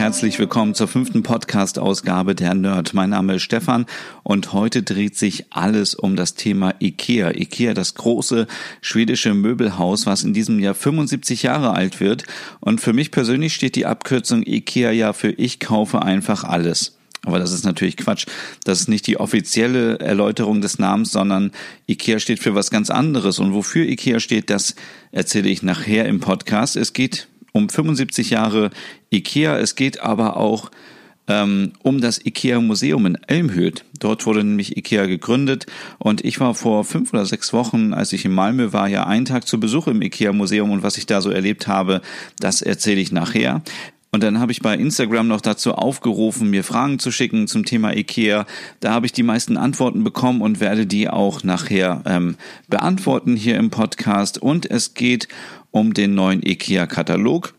Herzlich willkommen zur fünften Podcast-Ausgabe der Nerd. Mein Name ist Stefan und heute dreht sich alles um das Thema IKEA. IKEA, das große schwedische Möbelhaus, was in diesem Jahr 75 Jahre alt wird. Und für mich persönlich steht die Abkürzung IKEA ja für Ich kaufe einfach alles. Aber das ist natürlich Quatsch. Das ist nicht die offizielle Erläuterung des Namens, sondern IKEA steht für was ganz anderes. Und wofür IKEA steht, das erzähle ich nachher im Podcast. Es geht um 75 Jahre IKEA. Es geht aber auch ähm, um das IKEA Museum in Elmhöht. Dort wurde nämlich IKEA gegründet und ich war vor fünf oder sechs Wochen, als ich in Malmö war, ja einen Tag zu Besuch im IKEA Museum und was ich da so erlebt habe, das erzähle ich nachher. Und dann habe ich bei Instagram noch dazu aufgerufen, mir Fragen zu schicken zum Thema IKEA. Da habe ich die meisten Antworten bekommen und werde die auch nachher ähm, beantworten hier im Podcast. Und es geht um den neuen IKEA-Katalog.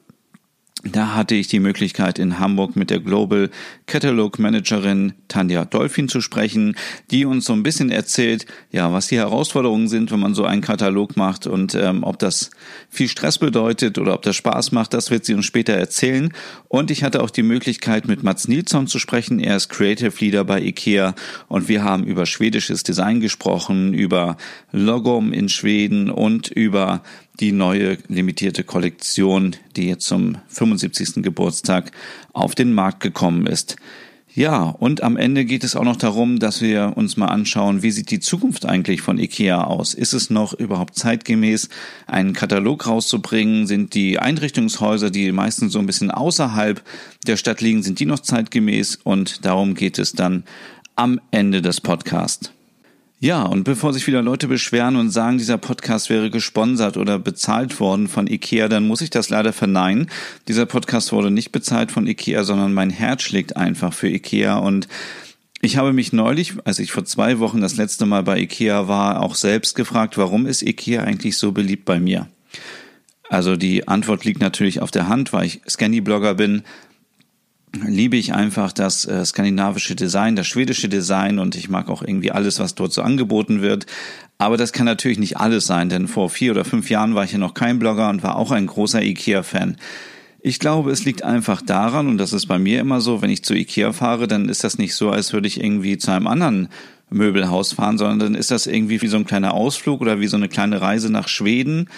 Da hatte ich die Möglichkeit, in Hamburg mit der Global Catalog Managerin Tanja Dolphin zu sprechen, die uns so ein bisschen erzählt, ja, was die Herausforderungen sind, wenn man so einen Katalog macht und ähm, ob das viel Stress bedeutet oder ob das Spaß macht, das wird sie uns später erzählen. Und ich hatte auch die Möglichkeit, mit Mats Nilsson zu sprechen. Er ist Creative Leader bei IKEA und wir haben über schwedisches Design gesprochen, über Logom in Schweden und über die neue limitierte Kollektion, die jetzt zum 75. Geburtstag auf den Markt gekommen ist. Ja, und am Ende geht es auch noch darum, dass wir uns mal anschauen, wie sieht die Zukunft eigentlich von IKEA aus? Ist es noch überhaupt zeitgemäß, einen Katalog rauszubringen? Sind die Einrichtungshäuser, die meistens so ein bisschen außerhalb der Stadt liegen, sind die noch zeitgemäß? Und darum geht es dann am Ende des Podcasts. Ja, und bevor sich wieder Leute beschweren und sagen, dieser Podcast wäre gesponsert oder bezahlt worden von IKEA, dann muss ich das leider verneinen. Dieser Podcast wurde nicht bezahlt von IKEA, sondern mein Herz schlägt einfach für IKEA und ich habe mich neulich, als ich vor zwei Wochen das letzte Mal bei IKEA war, auch selbst gefragt, warum ist IKEA eigentlich so beliebt bei mir? Also die Antwort liegt natürlich auf der Hand, weil ich Scanny-Blogger bin, liebe ich einfach das äh, skandinavische Design, das schwedische Design und ich mag auch irgendwie alles, was dort so angeboten wird. Aber das kann natürlich nicht alles sein, denn vor vier oder fünf Jahren war ich ja noch kein Blogger und war auch ein großer IKEA-Fan. Ich glaube, es liegt einfach daran, und das ist bei mir immer so, wenn ich zu IKEA fahre, dann ist das nicht so, als würde ich irgendwie zu einem anderen Möbelhaus fahren, sondern dann ist das irgendwie wie so ein kleiner Ausflug oder wie so eine kleine Reise nach Schweden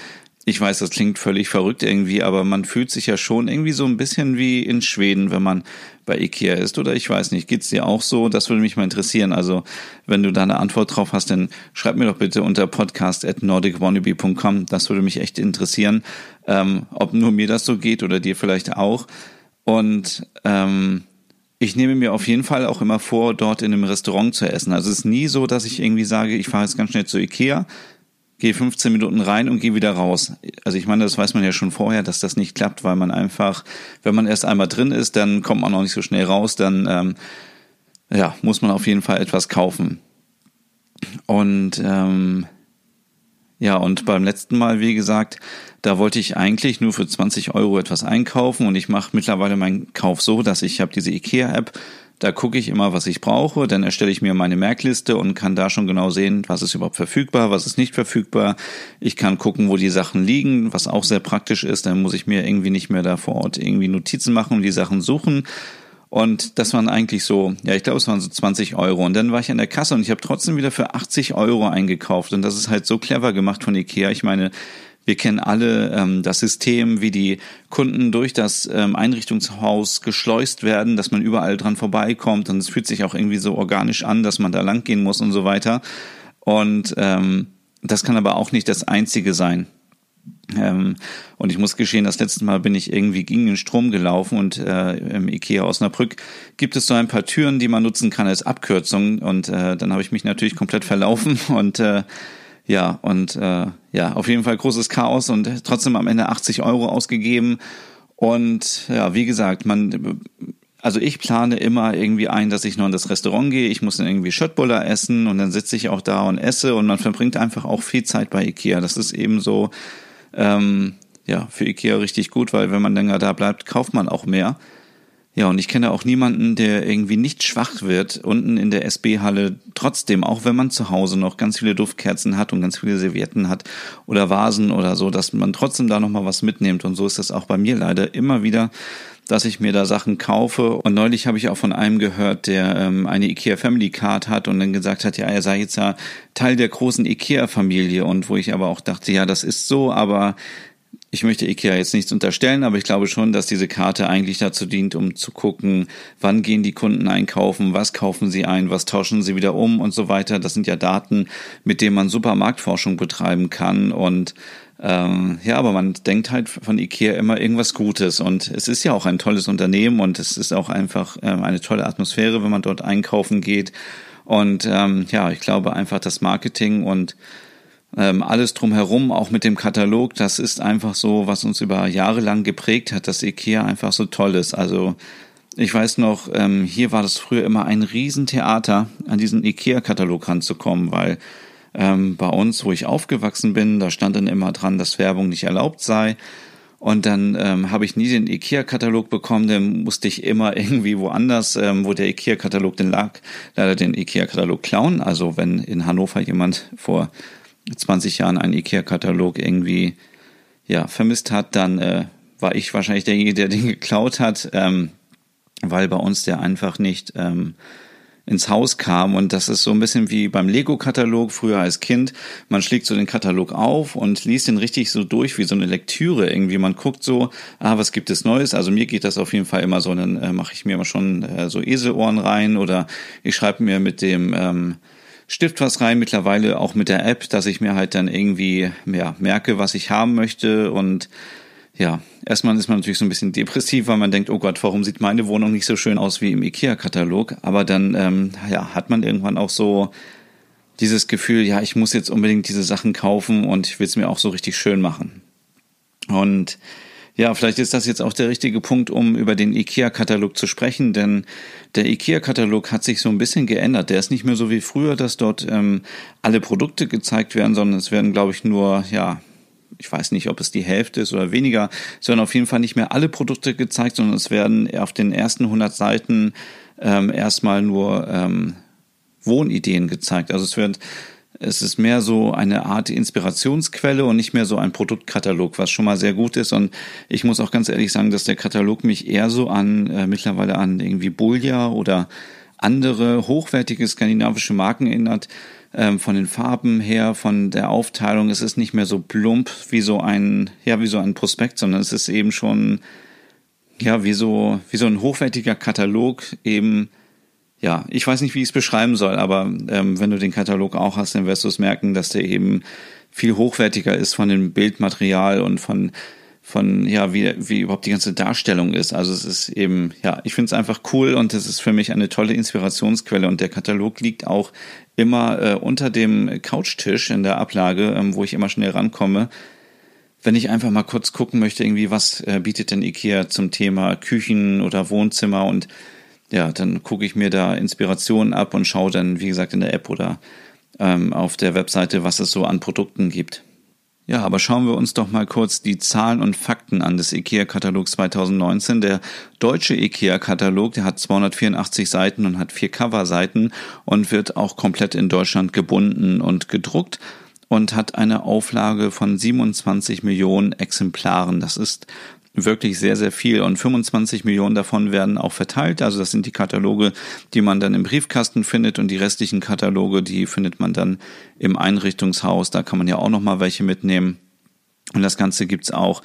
ich weiß, das klingt völlig verrückt irgendwie, aber man fühlt sich ja schon irgendwie so ein bisschen wie in Schweden, wenn man bei Ikea ist. Oder ich weiß nicht, geht's dir auch so? Das würde mich mal interessieren. Also, wenn du da eine Antwort drauf hast, dann schreib mir doch bitte unter podcast at nordicwannabe.com. Das würde mich echt interessieren, ähm, ob nur mir das so geht oder dir vielleicht auch. Und ähm, ich nehme mir auf jeden Fall auch immer vor, dort in einem Restaurant zu essen. Also es ist nie so, dass ich irgendwie sage, ich fahre jetzt ganz schnell zu Ikea, gehe 15 Minuten rein und gehe wieder raus. Also ich meine, das weiß man ja schon vorher, dass das nicht klappt, weil man einfach, wenn man erst einmal drin ist, dann kommt man auch nicht so schnell raus, dann ähm, ja, muss man auf jeden Fall etwas kaufen. Und ähm, ja, und beim letzten Mal, wie gesagt, da wollte ich eigentlich nur für 20 Euro etwas einkaufen und ich mache mittlerweile meinen Kauf so, dass ich habe diese IKEA-App da gucke ich immer, was ich brauche, dann erstelle ich mir meine Merkliste und kann da schon genau sehen, was ist überhaupt verfügbar, was ist nicht verfügbar. Ich kann gucken, wo die Sachen liegen, was auch sehr praktisch ist. Dann muss ich mir irgendwie nicht mehr da vor Ort irgendwie Notizen machen und die Sachen suchen. Und das waren eigentlich so, ja, ich glaube, es waren so 20 Euro. Und dann war ich an der Kasse und ich habe trotzdem wieder für 80 Euro eingekauft. Und das ist halt so clever gemacht von Ikea. Ich meine, wir kennen alle ähm, das System, wie die Kunden durch das ähm, Einrichtungshaus geschleust werden, dass man überall dran vorbeikommt und es fühlt sich auch irgendwie so organisch an, dass man da lang gehen muss und so weiter. Und ähm, das kann aber auch nicht das Einzige sein. Ähm, und ich muss geschehen, das letzte Mal bin ich irgendwie gegen den Strom gelaufen und äh, im Ikea Osnabrück gibt es so ein paar Türen, die man nutzen kann als Abkürzung. Und äh, dann habe ich mich natürlich komplett verlaufen und äh, ja, und äh, ja, auf jeden Fall großes Chaos und trotzdem am Ende 80 Euro ausgegeben. Und ja, wie gesagt, man also ich plane immer irgendwie ein, dass ich noch in das Restaurant gehe, ich muss dann irgendwie Schöttbuller essen und dann sitze ich auch da und esse und man verbringt einfach auch viel Zeit bei Ikea. Das ist eben so, ähm, ja, für Ikea richtig gut, weil wenn man länger da bleibt, kauft man auch mehr. Ja, und ich kenne auch niemanden, der irgendwie nicht schwach wird, unten in der SB-Halle trotzdem, auch wenn man zu Hause noch ganz viele Duftkerzen hat und ganz viele Servietten hat oder Vasen oder so, dass man trotzdem da nochmal was mitnimmt. Und so ist das auch bei mir leider immer wieder, dass ich mir da Sachen kaufe. Und neulich habe ich auch von einem gehört, der ähm, eine IKEA Family Card hat und dann gesagt hat, ja, er sei jetzt ja Teil der großen IKEA-Familie. Und wo ich aber auch dachte, ja, das ist so, aber ich möchte IKEA jetzt nichts unterstellen, aber ich glaube schon, dass diese Karte eigentlich dazu dient, um zu gucken, wann gehen die Kunden einkaufen, was kaufen sie ein, was tauschen sie wieder um und so weiter. Das sind ja Daten, mit denen man super Marktforschung betreiben kann und ähm, ja, aber man denkt halt von IKEA immer irgendwas Gutes und es ist ja auch ein tolles Unternehmen und es ist auch einfach ähm, eine tolle Atmosphäre, wenn man dort einkaufen geht. Und ähm, ja, ich glaube einfach das Marketing und ähm, alles drumherum, auch mit dem Katalog, das ist einfach so, was uns über Jahre lang geprägt hat, dass IKEA einfach so toll ist. Also ich weiß noch, ähm, hier war das früher immer ein Riesentheater, an diesen IKEA-Katalog ranzukommen, weil ähm, bei uns, wo ich aufgewachsen bin, da stand dann immer dran, dass Werbung nicht erlaubt sei. Und dann ähm, habe ich nie den IKEA-Katalog bekommen, dann musste ich immer irgendwie woanders, ähm, wo der IKEA-Katalog denn lag, leider den IKEA-Katalog klauen. Also wenn in Hannover jemand vor 20 Jahren einen IKEA-Katalog irgendwie ja, vermisst hat, dann äh, war ich wahrscheinlich derjenige, der den geklaut hat, ähm, weil bei uns der einfach nicht ähm, ins Haus kam. Und das ist so ein bisschen wie beim Lego-Katalog früher als Kind. Man schlägt so den Katalog auf und liest den richtig so durch wie so eine Lektüre irgendwie. Man guckt so, ah, was gibt es Neues? Also mir geht das auf jeden Fall immer so. Dann äh, mache ich mir immer schon äh, so Eselohren rein oder ich schreibe mir mit dem ähm, Stift was rein, mittlerweile auch mit der App, dass ich mir halt dann irgendwie ja, merke, was ich haben möchte und ja, erstmal ist man natürlich so ein bisschen depressiv, weil man denkt, oh Gott, warum sieht meine Wohnung nicht so schön aus wie im IKEA-Katalog? Aber dann ähm, ja, hat man irgendwann auch so dieses Gefühl, ja, ich muss jetzt unbedingt diese Sachen kaufen und ich will es mir auch so richtig schön machen. Und ja, vielleicht ist das jetzt auch der richtige Punkt, um über den IKEA-Katalog zu sprechen, denn der IKEA-Katalog hat sich so ein bisschen geändert. Der ist nicht mehr so wie früher, dass dort ähm, alle Produkte gezeigt werden, sondern es werden, glaube ich, nur, ja, ich weiß nicht, ob es die Hälfte ist oder weniger, sondern auf jeden Fall nicht mehr alle Produkte gezeigt, sondern es werden auf den ersten 100 Seiten ähm, erstmal nur ähm, Wohnideen gezeigt. Also es wird es ist mehr so eine Art Inspirationsquelle und nicht mehr so ein Produktkatalog, was schon mal sehr gut ist. Und ich muss auch ganz ehrlich sagen, dass der Katalog mich eher so an äh, mittlerweile an irgendwie Bulja oder andere hochwertige skandinavische Marken erinnert. Ähm, von den Farben her, von der Aufteilung. Es ist nicht mehr so plump wie so ein, ja, wie so ein Prospekt, sondern es ist eben schon, ja, wie so, wie so ein hochwertiger Katalog eben ja, ich weiß nicht, wie ich es beschreiben soll, aber ähm, wenn du den Katalog auch hast, dann wirst du es merken, dass der eben viel hochwertiger ist von dem Bildmaterial und von von ja wie wie überhaupt die ganze Darstellung ist. Also es ist eben ja, ich finde es einfach cool und es ist für mich eine tolle Inspirationsquelle und der Katalog liegt auch immer äh, unter dem Couchtisch in der Ablage, ähm, wo ich immer schnell rankomme. Wenn ich einfach mal kurz gucken möchte, irgendwie was äh, bietet denn IKEA zum Thema Küchen oder Wohnzimmer und ja, dann gucke ich mir da Inspirationen ab und schaue dann, wie gesagt, in der App oder ähm, auf der Webseite, was es so an Produkten gibt. Ja, aber schauen wir uns doch mal kurz die Zahlen und Fakten an des IKEA-Katalogs 2019. Der deutsche IKEA-Katalog, der hat 284 Seiten und hat vier Coverseiten und wird auch komplett in Deutschland gebunden und gedruckt und hat eine Auflage von 27 Millionen Exemplaren. Das ist wirklich sehr, sehr viel und 25 Millionen davon werden auch verteilt. Also das sind die Kataloge, die man dann im Briefkasten findet und die restlichen Kataloge, die findet man dann im Einrichtungshaus. Da kann man ja auch nochmal welche mitnehmen. Und das Ganze gibt's auch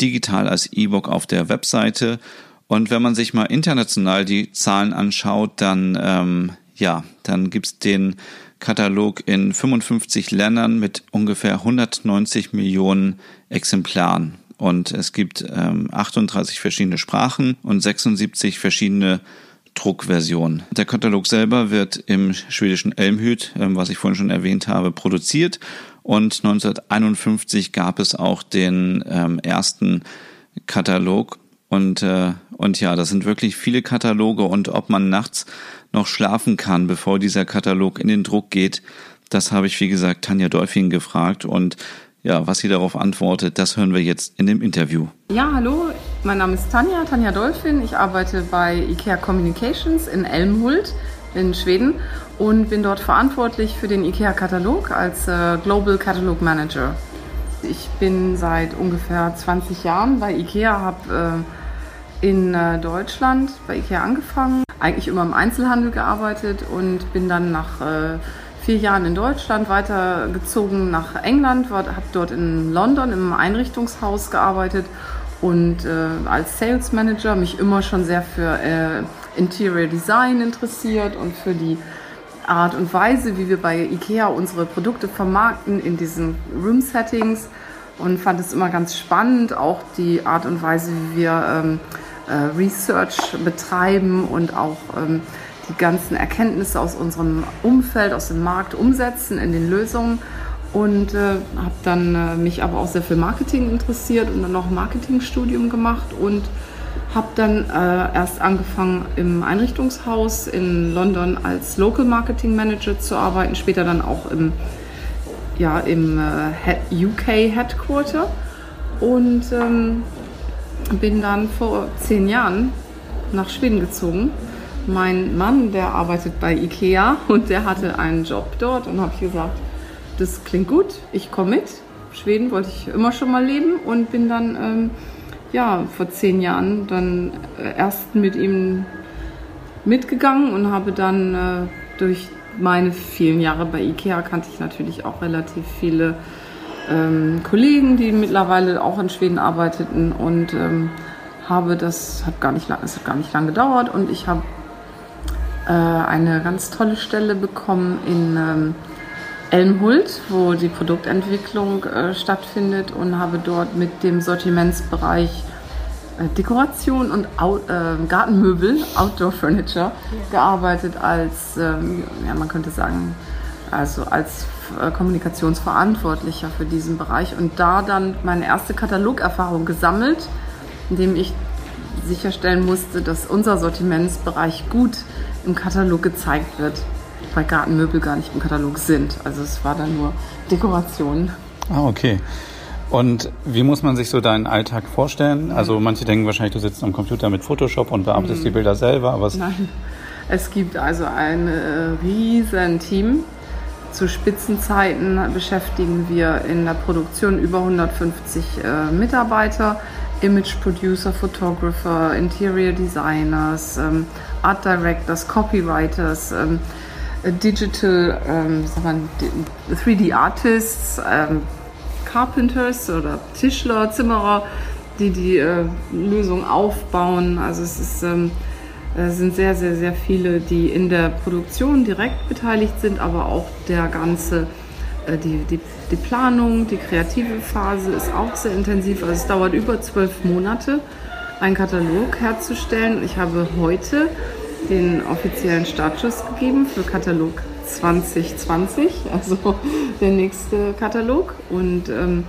digital als E-Book auf der Webseite. Und wenn man sich mal international die Zahlen anschaut, dann ähm, ja, dann gibt's den Katalog in 55 Ländern mit ungefähr 190 Millionen Exemplaren. Und es gibt ähm, 38 verschiedene Sprachen und 76 verschiedene Druckversionen. Der Katalog selber wird im schwedischen Elmhüt, ähm, was ich vorhin schon erwähnt habe, produziert. Und 1951 gab es auch den ähm, ersten Katalog Und, äh, und ja, das sind wirklich viele Kataloge und ob man nachts noch schlafen kann, bevor dieser Katalog in den Druck geht, das habe ich, wie gesagt, Tanja Dolphin gefragt und ja, was sie darauf antwortet, das hören wir jetzt in dem Interview. Ja, hallo, mein Name ist Tanja, Tanja Dolphin. Ich arbeite bei IKEA Communications in Elmhult in Schweden und bin dort verantwortlich für den IKEA-Katalog als äh, Global Catalog Manager. Ich bin seit ungefähr 20 Jahren bei IKEA, habe äh, in äh, Deutschland bei IKEA angefangen, eigentlich immer im Einzelhandel gearbeitet und bin dann nach äh, vier Jahren in Deutschland weitergezogen nach England, habe dort in London im Einrichtungshaus gearbeitet und äh, als Sales Manager mich immer schon sehr für äh, Interior Design interessiert und für die Art und Weise, wie wir bei IKEA unsere Produkte vermarkten in diesen Room Settings und fand es immer ganz spannend, auch die Art und Weise, wie wir ähm, äh, Research betreiben und auch ähm, die ganzen Erkenntnisse aus unserem Umfeld, aus dem Markt umsetzen in den Lösungen und äh, habe dann äh, mich aber auch sehr für Marketing interessiert und dann noch ein Marketingstudium gemacht und habe dann äh, erst angefangen im Einrichtungshaus in London als Local Marketing Manager zu arbeiten, später dann auch im, ja, im äh, UK Headquarter und ähm, bin dann vor zehn Jahren nach Schweden gezogen. Mein Mann, der arbeitet bei IKEA und der hatte einen Job dort und habe ich gesagt, das klingt gut, ich komme mit. Schweden wollte ich immer schon mal leben und bin dann ähm, ja, vor zehn Jahren dann äh, erst mit ihm mitgegangen und habe dann äh, durch meine vielen Jahre bei IKEA kannte ich natürlich auch relativ viele ähm, Kollegen, die mittlerweile auch in Schweden arbeiteten und ähm, habe das hat gar nicht lang, es hat gar nicht lange gedauert und ich habe äh, eine ganz tolle Stelle bekommen in ähm, Elmhult, wo die Produktentwicklung äh, stattfindet und habe dort mit dem Sortimentsbereich äh, Dekoration und Out, äh, Gartenmöbel, Outdoor Furniture, gearbeitet als, ähm, ja, man könnte sagen, also als äh, Kommunikationsverantwortlicher für diesen Bereich und da dann meine erste Katalogerfahrung gesammelt, indem ich sicherstellen musste, dass unser Sortimentsbereich gut im Katalog gezeigt wird weil Gartenmöbel gar nicht im Katalog sind. Also es war dann nur Dekoration. Ah, okay. Und wie muss man sich so deinen Alltag vorstellen? Also manche denken wahrscheinlich, du sitzt am Computer mit Photoshop und bearbeitest mhm. die Bilder selber, aber es Nein, es gibt also ein äh, riesen Team. Zu Spitzenzeiten beschäftigen wir in der Produktion über 150 äh, Mitarbeiter, Image Producer, Photographer, Interior Designers, ähm, Art Directors, Copywriters, ähm, Digital, ähm, 3D Artists, ähm, Carpenters oder Tischler, Zimmerer, die die äh, Lösung aufbauen. Also es ist, ähm, es sind sehr, sehr, sehr viele, die in der Produktion direkt beteiligt sind, aber auch der ganze, äh, die, die, die Planung, die kreative Phase ist auch sehr intensiv. Also es dauert über zwölf Monate, einen Katalog herzustellen. Ich habe heute den offiziellen Startschuss gegeben für Katalog 2020, also der nächste Katalog. Und ähm,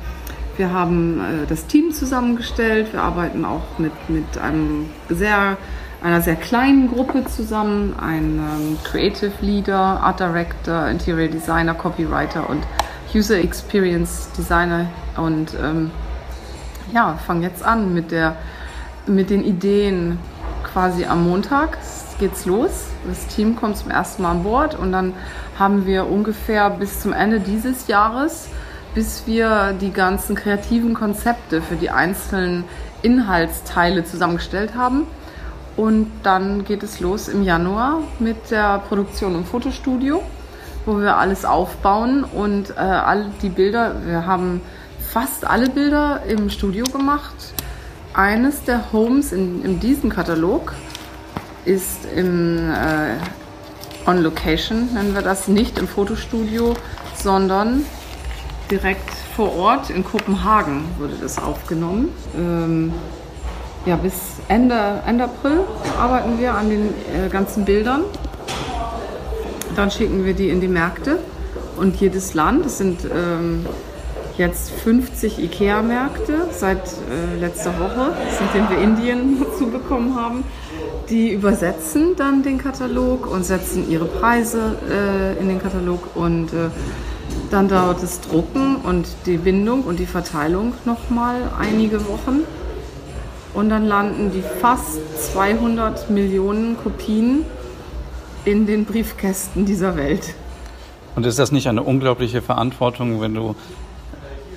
wir haben äh, das Team zusammengestellt. Wir arbeiten auch mit, mit einem sehr, einer sehr kleinen Gruppe zusammen. Ein ähm, Creative Leader, Art Director, Interior Designer, Copywriter und User Experience Designer. Und ähm, ja, fangen jetzt an mit, der, mit den Ideen quasi am Montag geht's los. Das Team kommt zum ersten Mal an Bord und dann haben wir ungefähr bis zum Ende dieses Jahres, bis wir die ganzen kreativen Konzepte für die einzelnen Inhaltsteile zusammengestellt haben. Und dann geht es los im Januar mit der Produktion im Fotostudio, wo wir alles aufbauen und äh, all die Bilder, wir haben fast alle Bilder im Studio gemacht. Eines der Homes in, in diesem Katalog ist im äh, On Location, nennen wir das, nicht im Fotostudio, sondern direkt vor Ort in Kopenhagen wurde das aufgenommen. Ähm, ja, bis Ende, Ende April arbeiten wir an den äh, ganzen Bildern. Dann schicken wir die in die Märkte und jedes Land, es sind ähm, jetzt 50 IKEA-Märkte seit äh, letzter Woche, seitdem wir Indien dazu bekommen haben. Die übersetzen dann den Katalog und setzen ihre Preise äh, in den Katalog und äh, dann dauert das Drucken und die Bindung und die Verteilung nochmal einige Wochen. Und dann landen die fast 200 Millionen Kopien in den Briefkästen dieser Welt. Und ist das nicht eine unglaubliche Verantwortung, wenn du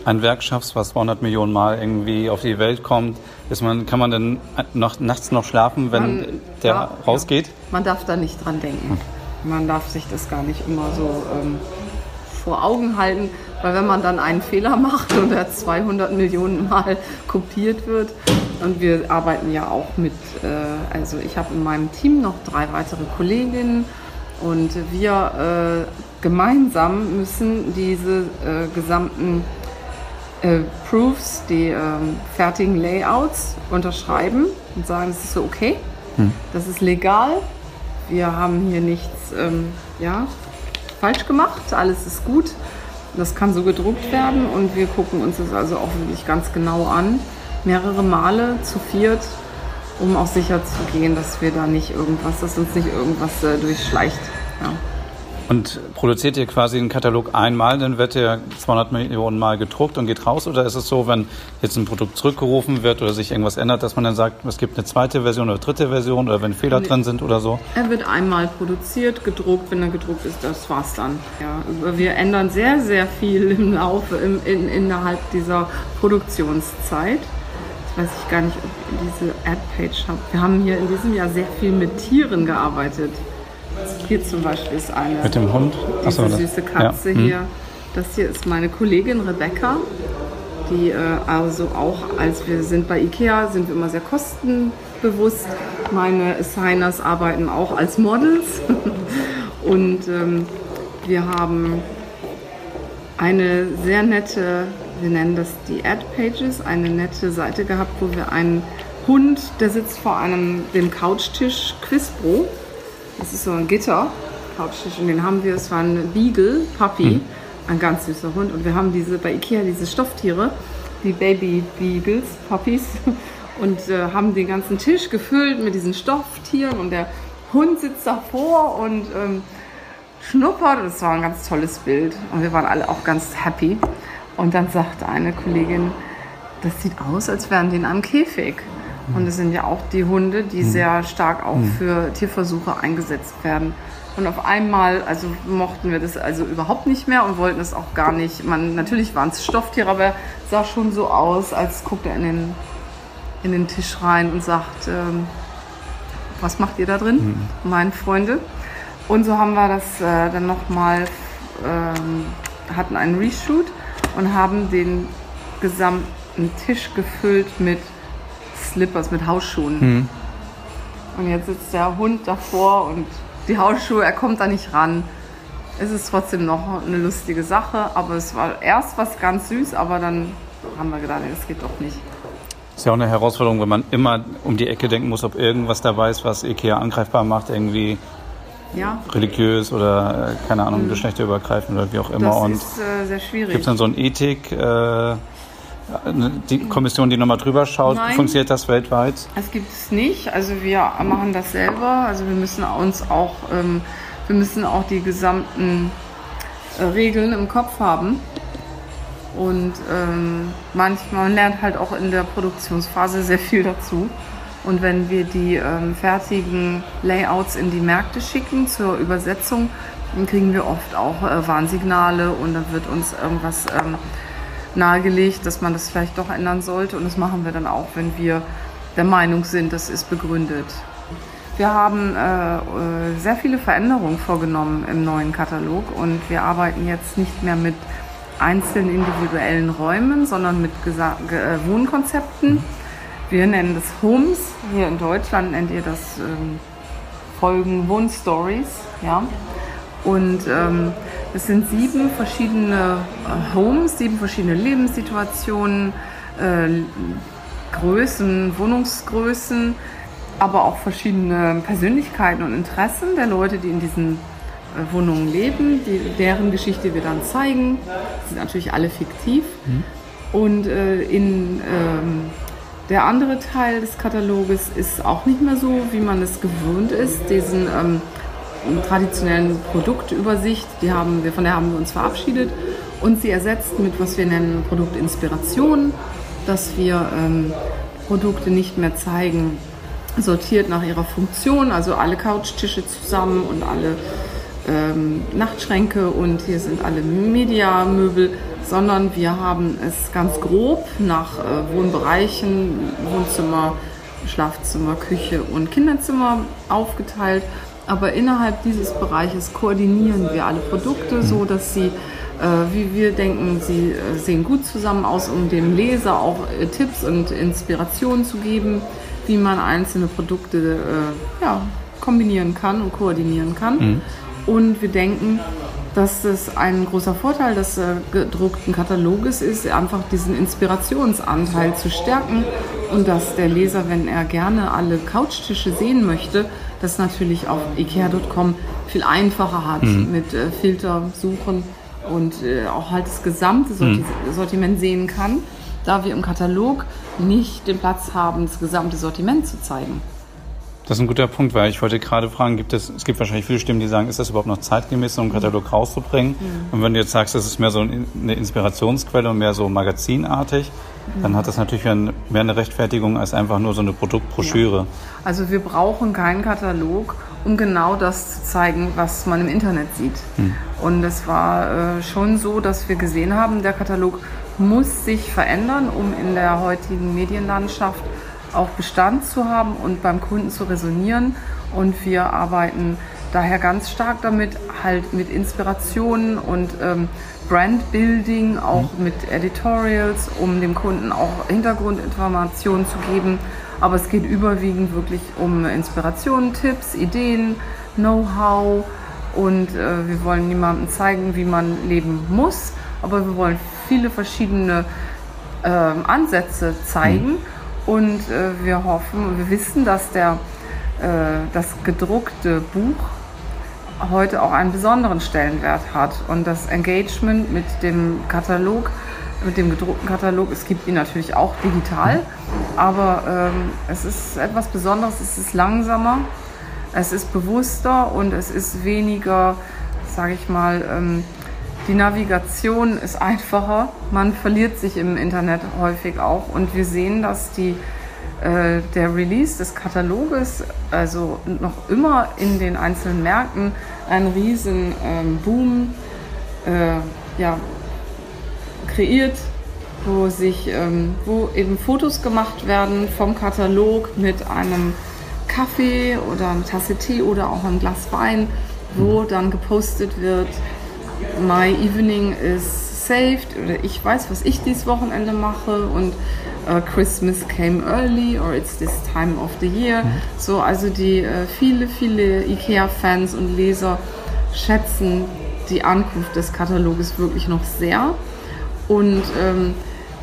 ein Werk schaffst, was 200 Millionen Mal irgendwie auf die Welt kommt? Ist man, kann man denn noch, nachts noch schlafen, wenn man, der ja, rausgeht? Man darf da nicht dran denken. Man darf sich das gar nicht immer so ähm, vor Augen halten, weil wenn man dann einen Fehler macht und er 200 Millionen Mal kopiert wird, und wir arbeiten ja auch mit, äh, also ich habe in meinem Team noch drei weitere Kolleginnen und wir äh, gemeinsam müssen diese äh, gesamten äh, Proofs, die ähm, fertigen Layouts unterschreiben und sagen, es ist so okay, hm. das ist legal, wir haben hier nichts ähm, ja, falsch gemacht, alles ist gut, das kann so gedruckt werden und wir gucken uns das also auch wirklich ganz genau an, mehrere Male zu viert, um auch sicher zu gehen, dass wir da nicht irgendwas, dass uns nicht irgendwas äh, durchschleicht. Ja. Und produziert ihr quasi einen Katalog einmal, dann wird der 200 Millionen Mal gedruckt und geht raus? Oder ist es so, wenn jetzt ein Produkt zurückgerufen wird oder sich irgendwas ändert, dass man dann sagt, es gibt eine zweite Version oder dritte Version oder wenn Fehler nee. drin sind oder so? Er wird einmal produziert, gedruckt. Wenn er gedruckt ist, das war's dann. Ja, wir ändern sehr, sehr viel im Laufe, im, in, innerhalb dieser Produktionszeit weiß ich gar nicht, ob ihr diese Ad-Page habt. Wir haben hier in diesem Jahr sehr viel mit Tieren gearbeitet. Hier zum Beispiel ist eine. Mit dem Hund? Diese Achso, süße Katze ja. Mhm. hier. Das hier ist meine Kollegin Rebecca, die äh, also auch, als wir sind bei Ikea, sind wir immer sehr kostenbewusst. Meine Assigners arbeiten auch als Models. Und ähm, wir haben eine sehr nette, wir nennen das die Ad-Pages, eine nette Seite gehabt, wo wir einen Hund, der sitzt vor einem, dem Couchtisch Quizbro das ist so ein Gitter, Couchtisch, und den haben wir, es war ein Beagle, Puppy, mhm. ein ganz süßer Hund. Und wir haben diese bei Ikea diese Stofftiere, die Baby Beagles, Puppies, und äh, haben den ganzen Tisch gefüllt mit diesen Stofftieren und der Hund sitzt davor und ähm, schnuppert. Das war ein ganz tolles Bild und wir waren alle auch ganz happy. Und dann sagte eine Kollegin, das sieht aus, als wären die in einem Käfig. Und es sind ja auch die Hunde, die mhm. sehr stark auch mhm. für Tierversuche eingesetzt werden. Und auf einmal, also mochten wir das also überhaupt nicht mehr und wollten es auch gar nicht. Man, natürlich waren es Stofftiere, aber er sah schon so aus, als guckt er in den, in den Tisch rein und sagt, ähm, was macht ihr da drin, mhm. meine Freunde? Und so haben wir das äh, dann nochmal, ähm, hatten einen Reshoot und haben den gesamten Tisch gefüllt mit Slippers mit Hausschuhen. Mhm. Und jetzt sitzt der Hund davor und die Hausschuhe, er kommt da nicht ran. Es ist trotzdem noch eine lustige Sache, aber es war erst was ganz süß, aber dann haben wir gedacht, das geht doch nicht. Ist ja auch eine Herausforderung, wenn man immer um die Ecke denken muss, ob irgendwas dabei ist, was Ikea angreifbar macht, irgendwie ja. religiös oder äh, keine Ahnung, mhm. geschlechterübergreifend oder wie auch immer. Das ist äh, sehr schwierig. Gibt es dann so ein Ethik? Äh, die Kommission, die nochmal drüber schaut, Nein, funktioniert das weltweit? Das gibt es nicht. Also wir machen das selber. Also wir müssen uns auch, ähm, wir müssen auch die gesamten äh, Regeln im Kopf haben. Und ähm, manchmal man lernt halt auch in der Produktionsphase sehr viel dazu. Und wenn wir die ähm, fertigen Layouts in die Märkte schicken zur Übersetzung, dann kriegen wir oft auch äh, Warnsignale und dann wird uns irgendwas ähm, nahegelegt, dass man das vielleicht doch ändern sollte. Und das machen wir dann auch, wenn wir der Meinung sind, das ist begründet. Wir haben äh, äh sehr viele Veränderungen vorgenommen im neuen Katalog und wir arbeiten jetzt nicht mehr mit einzelnen individuellen Räumen, sondern mit Gesa äh, Wohnkonzepten. Wir nennen das Homes. Hier in Deutschland nennt ihr das ähm, Folgen Wohnstories. Ja? Und ähm, es sind sieben verschiedene äh, Homes, sieben verschiedene Lebenssituationen, äh, Größen, Wohnungsgrößen, aber auch verschiedene Persönlichkeiten und Interessen der Leute, die in diesen äh, Wohnungen leben, die, deren Geschichte wir dann zeigen. Die sind natürlich alle fiktiv. Mhm. Und äh, in, ähm, der andere Teil des Kataloges ist auch nicht mehr so, wie man es gewöhnt ist. Diesen ähm, traditionellen Produktübersicht, die haben wir, von der haben wir uns verabschiedet und sie ersetzt mit, was wir nennen, Produktinspiration, dass wir ähm, Produkte nicht mehr zeigen, sortiert nach ihrer Funktion, also alle Couchtische zusammen und alle ähm, Nachtschränke und hier sind alle Mediamöbel, sondern wir haben es ganz grob nach äh, Wohnbereichen, Wohnzimmer, Schlafzimmer, Küche und Kinderzimmer aufgeteilt. Aber innerhalb dieses Bereiches koordinieren wir alle Produkte so, dass sie äh, wie wir denken, sie äh, sehen gut zusammen aus, um dem Leser auch äh, Tipps und Inspirationen zu geben, wie man einzelne Produkte ja, kombinieren kann und koordinieren kann. Mhm. Und wir denken, dass es ein großer Vorteil des gedruckten Kataloges ist, einfach diesen Inspirationsanteil zu stärken und dass der Leser, wenn er gerne alle Couchtische sehen möchte, das natürlich auf ikea.com viel einfacher hat mhm. mit Filter suchen und äh, auch halt das gesamte mhm. Sortiment sehen kann, da wir im Katalog nicht den Platz haben, das gesamte Sortiment zu zeigen. Das ist ein guter Punkt, weil ich wollte gerade fragen, gibt es, es gibt wahrscheinlich viele Stimmen, die sagen, ist das überhaupt noch zeitgemäß, so einen Katalog rauszubringen? Mhm. Und wenn du jetzt sagst, das ist mehr so eine Inspirationsquelle und mehr so magazinartig, mhm. dann hat das natürlich mehr eine Rechtfertigung als einfach nur so eine Produktbroschüre. Ja. Also wir brauchen keinen Katalog, um genau das zu zeigen, was man im Internet sieht. Mhm. Und es war äh, schon so, dass wir gesehen haben, der Katalog muss sich verändern, um in der heutigen Medienlandschaft auch Bestand zu haben und beim Kunden zu resonieren. Und wir arbeiten daher ganz stark damit, halt mit Inspirationen und ähm, Brandbuilding, auch mhm. mit Editorials, um dem Kunden auch Hintergrundinformationen zu geben. Aber es geht überwiegend wirklich um Inspirationen, Tipps, Ideen, Know-how und äh, wir wollen niemandem zeigen, wie man leben muss, aber wir wollen viele verschiedene äh, Ansätze zeigen. Mhm und äh, wir hoffen, wir wissen, dass der, äh, das gedruckte Buch heute auch einen besonderen Stellenwert hat. Und das Engagement mit dem Katalog, mit dem gedruckten Katalog, es gibt ihn natürlich auch digital, aber ähm, es ist etwas Besonderes, es ist langsamer, es ist bewusster und es ist weniger, sage ich mal, ähm, die Navigation ist einfacher. Man verliert sich im Internet häufig auch. Und wir sehen, dass die, äh, der Release des Kataloges also noch immer in den einzelnen Märkten einen riesen ähm, Boom äh, ja, kreiert, wo, sich, ähm, wo eben Fotos gemacht werden vom Katalog mit einem Kaffee oder einer Tasse Tee oder auch einem Glas Wein, wo dann gepostet wird, my evening is saved oder ich weiß, was ich dieses Wochenende mache und uh, Christmas came early or it's this time of the year. Mhm. So, also die uh, viele, viele IKEA-Fans und Leser schätzen die Ankunft des Kataloges wirklich noch sehr. Und ähm,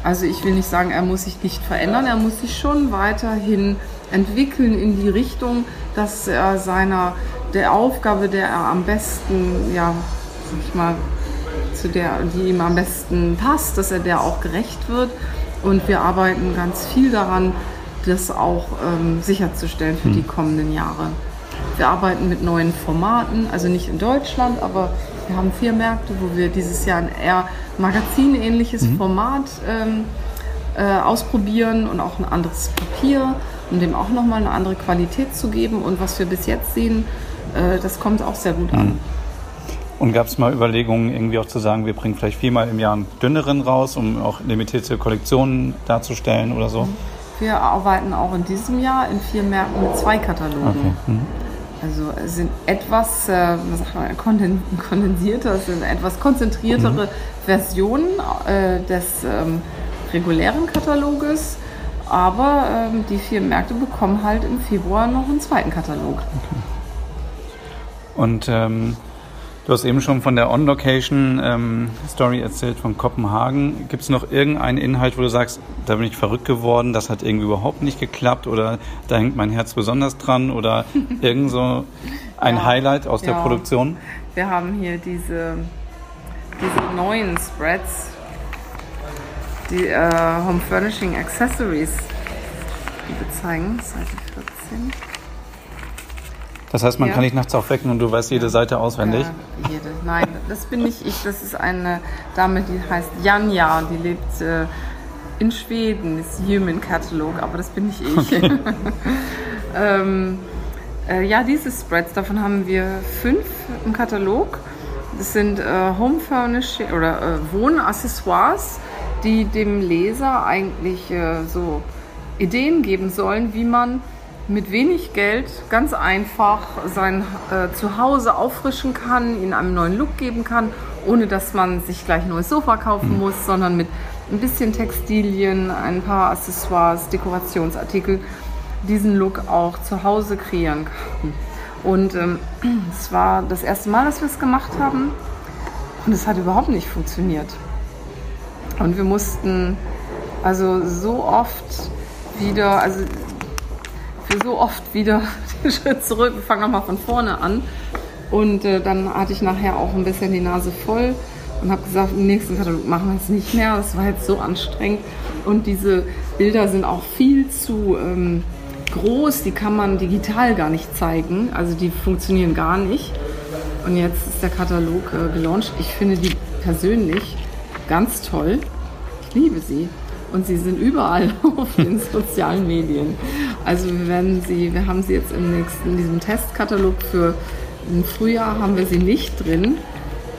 also ich will nicht sagen, er muss sich nicht verändern, er muss sich schon weiterhin entwickeln in die Richtung, dass er seiner der Aufgabe, der er am besten ja, ich mal, zu der, die ihm am besten passt, dass er der auch gerecht wird. Und wir arbeiten ganz viel daran, das auch ähm, sicherzustellen für hm. die kommenden Jahre. Wir arbeiten mit neuen Formaten, also nicht in Deutschland, aber wir haben vier Märkte, wo wir dieses Jahr ein eher magazinähnliches mhm. Format ähm, äh, ausprobieren und auch ein anderes Papier, um dem auch nochmal eine andere Qualität zu geben. Und was wir bis jetzt sehen, äh, das kommt auch sehr gut an. Mhm. Und gab es mal Überlegungen, irgendwie auch zu sagen, wir bringen vielleicht viermal im Jahr einen dünneren raus, um auch limitierte Kollektionen darzustellen oder so? Wir arbeiten auch in diesem Jahr in vier Märkten mit zwei Katalogen. Okay. Mhm. Also es sind etwas äh, kondensierter, es sind etwas konzentriertere mhm. Versionen äh, des ähm, regulären Kataloges. Aber ähm, die vier Märkte bekommen halt im Februar noch einen zweiten Katalog. Okay. Und ähm, Du hast eben schon von der On-Location-Story ähm, erzählt von Kopenhagen. Gibt es noch irgendeinen Inhalt, wo du sagst, da bin ich verrückt geworden, das hat irgendwie überhaupt nicht geklappt oder da hängt mein Herz besonders dran oder irgend so ein ja, Highlight aus ja. der Produktion? Wir haben hier diese, diese neuen Spreads, die äh, Home Furnishing Accessories, die wir zeigen, Seite 14. Das heißt, man ja. kann dich nachts auch wecken und du weißt jede Seite auswendig? Ja, jede. Nein, das bin nicht ich. Das ist eine Dame, die heißt Janja und die lebt äh, in Schweden. Das ist Human Catalog, aber das bin nicht ich. Okay. ähm, äh, ja, diese Spreads, davon haben wir fünf im Katalog. Das sind äh, Home Furnishing oder äh, Wohnaccessoires, die dem Leser eigentlich äh, so Ideen geben sollen, wie man mit wenig Geld ganz einfach sein äh, Zuhause auffrischen kann, ihnen einen neuen Look geben kann, ohne dass man sich gleich ein neues Sofa kaufen mhm. muss, sondern mit ein bisschen Textilien, ein paar Accessoires, Dekorationsartikel diesen Look auch zu Hause kreieren kann. Und ähm, es war das erste Mal, dass wir es gemacht haben und es hat überhaupt nicht funktioniert. Und wir mussten also so oft wieder, also für so oft wieder den Schritt zurück, wir fangen nochmal von vorne an. Und äh, dann hatte ich nachher auch ein bisschen die Nase voll und habe gesagt, im nächsten Katalog machen wir es nicht mehr. Das war jetzt so anstrengend. Und diese Bilder sind auch viel zu ähm, groß, die kann man digital gar nicht zeigen. Also die funktionieren gar nicht. Und jetzt ist der Katalog äh, gelauncht. Ich finde die persönlich ganz toll. Ich liebe sie und sie sind überall auf den sozialen Medien. Also wir werden sie, wir haben sie jetzt im nächsten, in diesem Testkatalog für im Frühjahr haben wir sie nicht drin,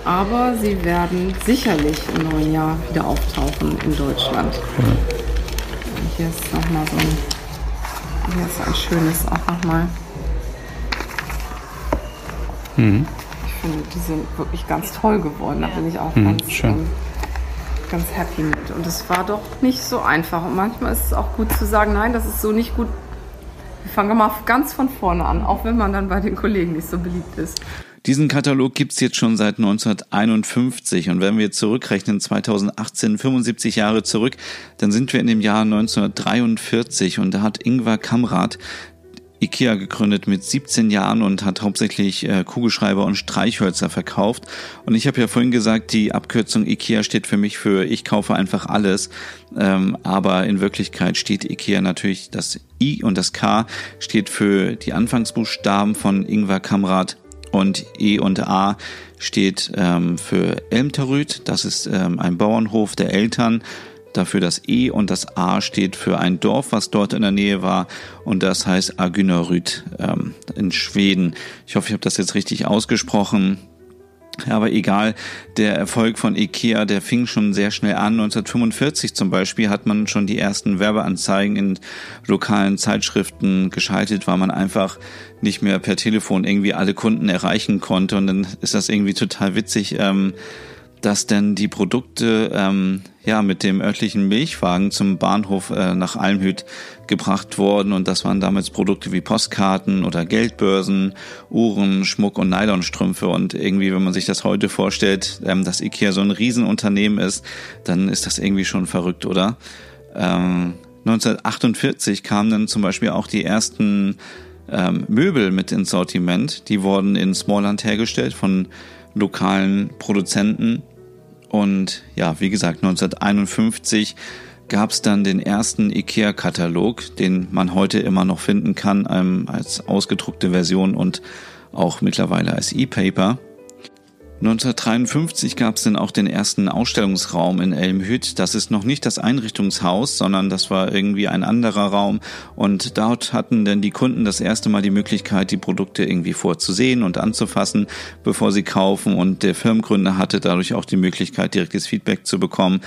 aber sie werden sicherlich im neuen Jahr wieder auftauchen in Deutschland. Und hier ist nochmal so ein, hier ist ein schönes auch nochmal. Mhm. Ich finde, die sind wirklich ganz toll geworden. Da bin ich auch mhm, ganz schön. Ähm, ganz happy mit. Und es war doch nicht so einfach. Und manchmal ist es auch gut zu sagen, nein, das ist so nicht gut. Wir fangen mal ganz von vorne an, auch wenn man dann bei den Kollegen nicht so beliebt ist. Diesen Katalog gibt's jetzt schon seit 1951 und wenn wir zurückrechnen, 2018, 75 Jahre zurück, dann sind wir in dem Jahr 1943 und da hat Ingvar Kamrat IKEA gegründet mit 17 Jahren und hat hauptsächlich äh, Kugelschreiber und Streichhölzer verkauft. Und ich habe ja vorhin gesagt, die Abkürzung IKEA steht für mich für ich kaufe einfach alles. Ähm, aber in Wirklichkeit steht IKEA natürlich das I und das K steht für die Anfangsbuchstaben von Ingvar Kamrat und E und A steht ähm, für Elmterüt. Das ist ähm, ein Bauernhof der Eltern dafür das E und das A steht für ein Dorf, was dort in der Nähe war und das heißt Agynaryd ähm, in Schweden. Ich hoffe, ich habe das jetzt richtig ausgesprochen. Aber egal, der Erfolg von IKEA, der fing schon sehr schnell an. 1945 zum Beispiel hat man schon die ersten Werbeanzeigen in lokalen Zeitschriften geschaltet, weil man einfach nicht mehr per Telefon irgendwie alle Kunden erreichen konnte. Und dann ist das irgendwie total witzig. Ähm, dass denn die Produkte ähm, ja mit dem örtlichen Milchwagen zum Bahnhof äh, nach Almhüt gebracht wurden und das waren damals Produkte wie Postkarten oder Geldbörsen, Uhren, Schmuck und Nylonstrümpfe und irgendwie, wenn man sich das heute vorstellt, ähm, dass Ikea so ein Riesenunternehmen ist, dann ist das irgendwie schon verrückt, oder? Ähm, 1948 kamen dann zum Beispiel auch die ersten ähm, Möbel mit ins Sortiment. Die wurden in Smallland hergestellt von lokalen Produzenten. Und ja, wie gesagt, 1951 gab es dann den ersten IKEA-Katalog, den man heute immer noch finden kann ähm, als ausgedruckte Version und auch mittlerweile als E-Paper. 1953 gab es dann auch den ersten Ausstellungsraum in Elmhüt. Das ist noch nicht das Einrichtungshaus, sondern das war irgendwie ein anderer Raum. Und dort hatten dann die Kunden das erste Mal die Möglichkeit, die Produkte irgendwie vorzusehen und anzufassen, bevor sie kaufen. Und der Firmengründer hatte dadurch auch die Möglichkeit, direktes Feedback zu bekommen,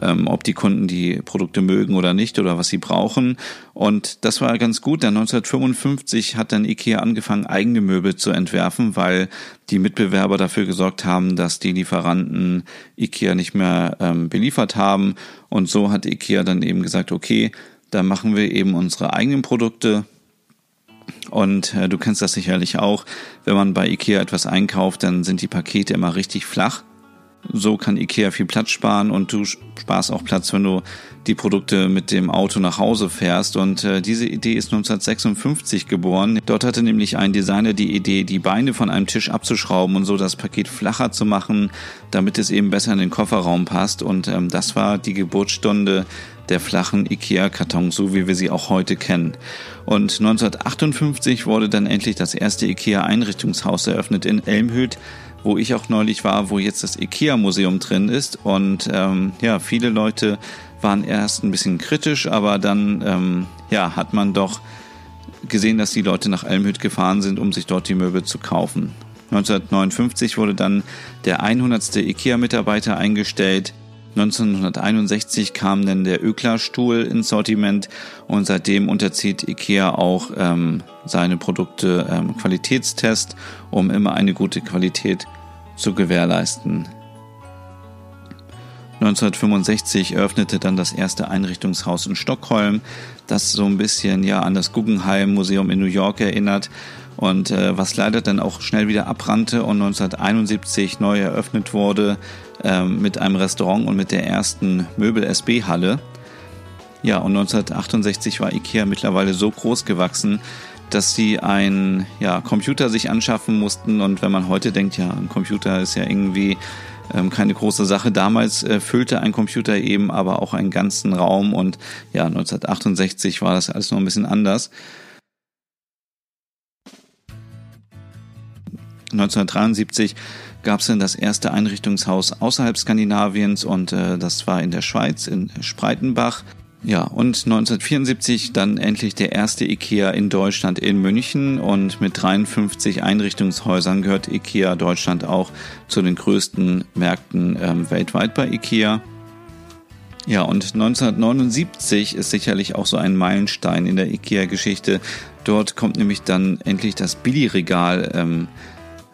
ähm, ob die Kunden die Produkte mögen oder nicht oder was sie brauchen. Und das war ganz gut, denn 1955 hat dann IKEA angefangen, eigene Möbel zu entwerfen, weil die Mitbewerber dafür gesorgt haben, dass die Lieferanten IKEA nicht mehr ähm, beliefert haben. Und so hat IKEA dann eben gesagt, okay, da machen wir eben unsere eigenen Produkte Und äh, du kennst das sicherlich auch. Wenn man bei Ikea etwas einkauft, dann sind die Pakete immer richtig flach. So kann Ikea viel Platz sparen und du sparst auch Platz, wenn du die Produkte mit dem Auto nach Hause fährst. Und äh, diese Idee ist 1956 geboren. Dort hatte nämlich ein Designer die Idee, die Beine von einem Tisch abzuschrauben und so das Paket flacher zu machen, damit es eben besser in den Kofferraum passt. Und ähm, das war die Geburtsstunde der flachen IKEA-Kartons, so wie wir sie auch heute kennen. Und 1958 wurde dann endlich das erste IKEA-Einrichtungshaus eröffnet in Elmhüt wo ich auch neulich war, wo jetzt das IKEA-Museum drin ist. Und ähm, ja, viele Leute waren erst ein bisschen kritisch, aber dann ähm, ja, hat man doch gesehen, dass die Leute nach Elmhüt gefahren sind, um sich dort die Möbel zu kaufen. 1959 wurde dann der 100. IKEA-Mitarbeiter eingestellt. 1961 kam dann der Öklar-Stuhl ins Sortiment und seitdem unterzieht IKEA auch ähm, seine Produkte ähm, Qualitätstest, um immer eine gute Qualität zu gewährleisten. 1965 eröffnete dann das erste Einrichtungshaus in Stockholm, das so ein bisschen ja an das Guggenheim Museum in New York erinnert und äh, was leider dann auch schnell wieder abbrannte und 1971 neu eröffnet wurde äh, mit einem Restaurant und mit der ersten Möbel-SB-Halle. Ja, und 1968 war IKEA mittlerweile so groß gewachsen, dass sie ein ja, Computer sich anschaffen mussten. Und wenn man heute denkt, ja, ein Computer ist ja irgendwie ähm, keine große Sache. Damals äh, füllte ein Computer eben aber auch einen ganzen Raum und ja, 1968 war das alles noch ein bisschen anders. 1973 gab es dann das erste Einrichtungshaus außerhalb Skandinaviens und äh, das war in der Schweiz, in Spreitenbach. Ja, und 1974 dann endlich der erste IKEA in Deutschland in München und mit 53 Einrichtungshäusern gehört IKEA Deutschland auch zu den größten Märkten ähm, weltweit bei IKEA. Ja, und 1979 ist sicherlich auch so ein Meilenstein in der IKEA-Geschichte. Dort kommt nämlich dann endlich das Billigregal ähm,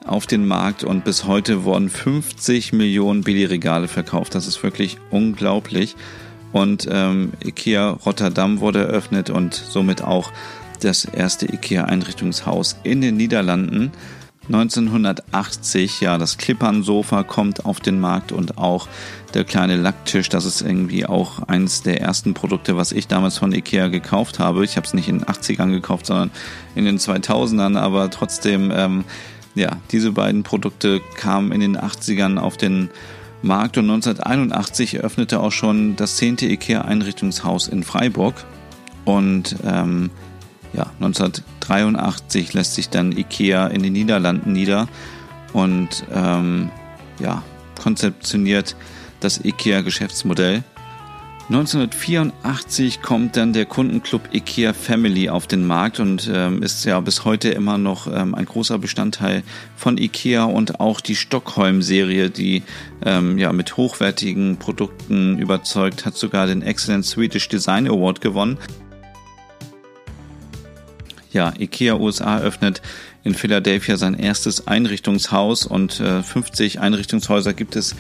auf den Markt und bis heute wurden 50 Millionen Billigregale verkauft. Das ist wirklich unglaublich. Und ähm, IKEA Rotterdam wurde eröffnet und somit auch das erste IKEA-Einrichtungshaus in den Niederlanden. 1980, ja, das Klippern-Sofa kommt auf den Markt und auch der kleine Lacktisch, das ist irgendwie auch eines der ersten Produkte, was ich damals von Ikea gekauft habe. Ich habe es nicht in den 80ern gekauft, sondern in den 2000ern, aber trotzdem, ähm, ja, diese beiden Produkte kamen in den 80ern auf den Markt und 1981 eröffnete auch schon das 10. IKEA-Einrichtungshaus in Freiburg. Und ähm, ja, 1983 lässt sich dann IKEA in den Niederlanden nieder und ähm, ja, konzeptioniert das IKEA-Geschäftsmodell. 1984 kommt dann der Kundenclub IKEA Family auf den Markt und ähm, ist ja bis heute immer noch ähm, ein großer Bestandteil von IKEA und auch die Stockholm-Serie, die ähm, ja mit hochwertigen Produkten überzeugt, hat sogar den Excellent Swedish Design Award gewonnen. Ja, IKEA USA öffnet in Philadelphia sein erstes Einrichtungshaus und äh, 50 Einrichtungshäuser gibt es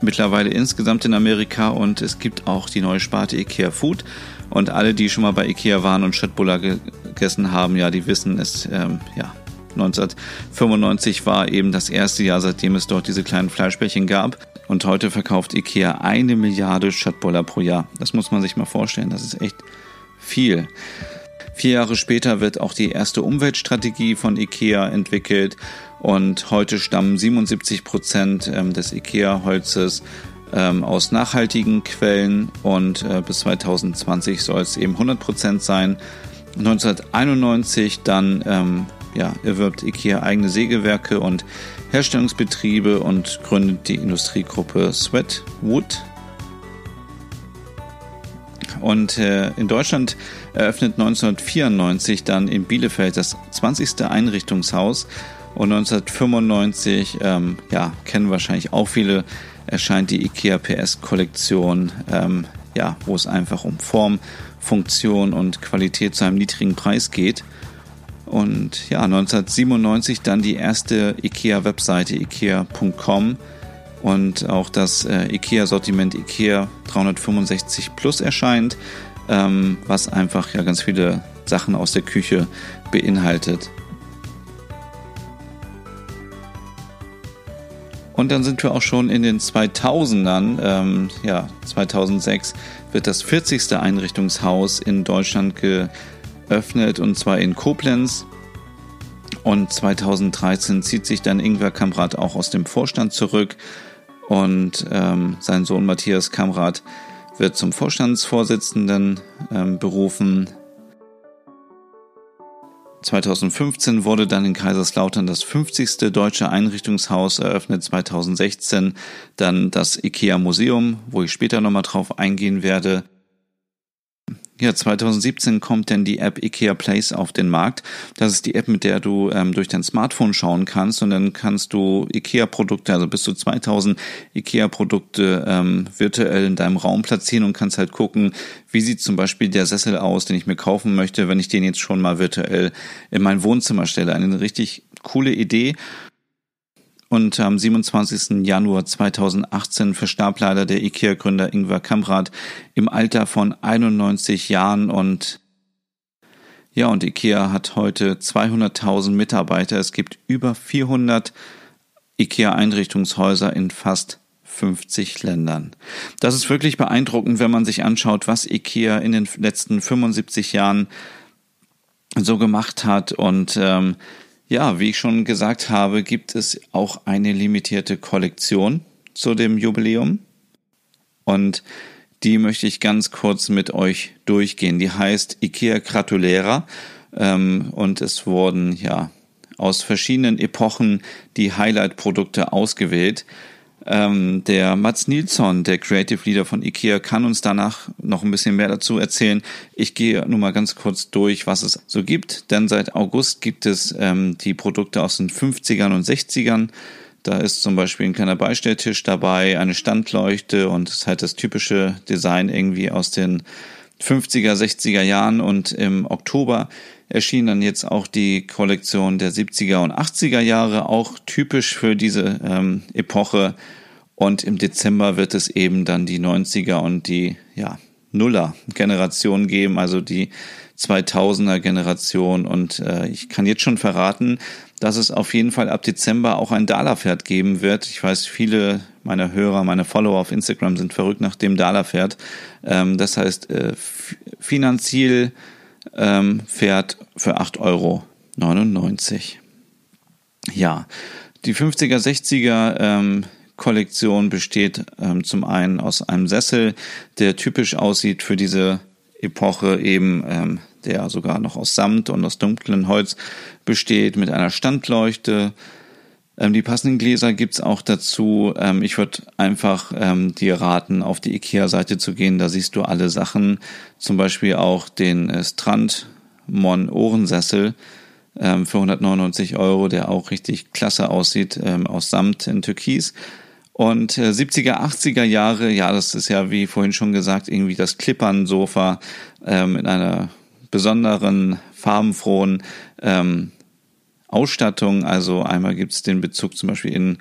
mittlerweile insgesamt in Amerika und es gibt auch die neue Sparte IKEA Food. Und alle, die schon mal bei IKEA waren und Schrittbuller gegessen haben, ja, die wissen es, ähm, ja, 1995 war eben das erste Jahr, seitdem es dort diese kleinen Fleischbällchen gab. Und heute verkauft IKEA eine Milliarde Stadtboller pro Jahr. Das muss man sich mal vorstellen. Das ist echt viel. Vier Jahre später wird auch die erste Umweltstrategie von IKEA entwickelt und heute stammen 77 Prozent ähm, des IKEA-Holzes ähm, aus nachhaltigen Quellen und äh, bis 2020 soll es eben 100 Prozent sein. 1991 dann ähm, ja, erwirbt IKEA eigene Sägewerke und Herstellungsbetriebe und gründet die Industriegruppe Sweatwood. Und äh, in Deutschland eröffnet 1994 dann in Bielefeld das 20. Einrichtungshaus und 1995, ähm, ja, kennen wahrscheinlich auch viele, erscheint die IKEA PS Kollektion, ähm, ja, wo es einfach um Form, Funktion und Qualität zu einem niedrigen Preis geht. Und ja, 1997 dann die erste IKEA-Webseite ikea.com und auch das äh, IKEA-Sortiment IKEA 365 Plus erscheint, ähm, was einfach ja ganz viele Sachen aus der Küche beinhaltet. Und dann sind wir auch schon in den 2000ern. Ähm, ja, 2006 wird das 40. Einrichtungshaus in Deutschland geöffnet und zwar in Koblenz. Und 2013 zieht sich dann Ingwer Kamrat auch aus dem Vorstand zurück und ähm, sein Sohn Matthias Kamrat wird zum Vorstandsvorsitzenden ähm, berufen. 2015 wurde dann in Kaiserslautern das 50. deutsche Einrichtungshaus eröffnet, 2016 dann das IKEA Museum, wo ich später nochmal drauf eingehen werde. Ja, 2017 kommt denn die App IKEA Place auf den Markt. Das ist die App, mit der du ähm, durch dein Smartphone schauen kannst und dann kannst du IKEA-Produkte, also bis zu 2000 IKEA-Produkte ähm, virtuell in deinem Raum platzieren und kannst halt gucken, wie sieht zum Beispiel der Sessel aus, den ich mir kaufen möchte, wenn ich den jetzt schon mal virtuell in mein Wohnzimmer stelle. Eine richtig coole Idee. Und am 27. Januar 2018 verstarb leider der IKEA-Gründer Ingvar Kamprad im Alter von 91 Jahren und ja, und IKEA hat heute 200.000 Mitarbeiter. Es gibt über 400 IKEA-Einrichtungshäuser in fast 50 Ländern. Das ist wirklich beeindruckend, wenn man sich anschaut, was IKEA in den letzten 75 Jahren so gemacht hat und ähm, ja, wie ich schon gesagt habe, gibt es auch eine limitierte Kollektion zu dem Jubiläum. Und die möchte ich ganz kurz mit euch durchgehen. Die heißt IKEA Gratulera. Ähm, und es wurden ja aus verschiedenen Epochen die Highlight-Produkte ausgewählt. Ähm, der Mats Nilsson, der Creative Leader von IKEA, kann uns danach noch ein bisschen mehr dazu erzählen. Ich gehe nur mal ganz kurz durch, was es so gibt, denn seit August gibt es ähm, die Produkte aus den 50ern und 60ern. Da ist zum Beispiel ein kleiner Beistelltisch dabei, eine Standleuchte und es ist halt das typische Design irgendwie aus den 50er, 60er Jahren und im Oktober erschien dann jetzt auch die Kollektion der 70er und 80er Jahre, auch typisch für diese ähm, Epoche. Und im Dezember wird es eben dann die 90er und die ja, Nuller Generation geben, also die 2000er Generation. Und äh, ich kann jetzt schon verraten, dass es auf jeden Fall ab Dezember auch ein Dala-Pferd geben wird. Ich weiß, viele meiner Hörer, meine Follower auf Instagram sind verrückt nach dem Dala-Pferd. Ähm, das heißt, äh, finanziell ähm, Pferd für 8,99 Euro. Ja, die 50er, 60er ähm, Kollektion besteht ähm, zum einen aus einem Sessel, der typisch aussieht für diese Epoche eben, ähm, der sogar noch aus Samt und aus dunklem Holz besteht, mit einer Standleuchte, ähm, die passenden Gläser gibt's auch dazu. Ähm, ich würde einfach ähm, dir raten, auf die IKEA-Seite zu gehen. Da siehst du alle Sachen. Zum Beispiel auch den äh, Strand Mon Ohrensessel ähm, für 199 Euro, der auch richtig klasse aussieht, ähm, aus Samt in Türkis. Und äh, 70er, 80er Jahre, ja, das ist ja wie vorhin schon gesagt, irgendwie das Klippern-Sofa ähm, in einer besonderen, farbenfrohen ähm, Ausstattung. Also einmal gibt es den Bezug zum Beispiel in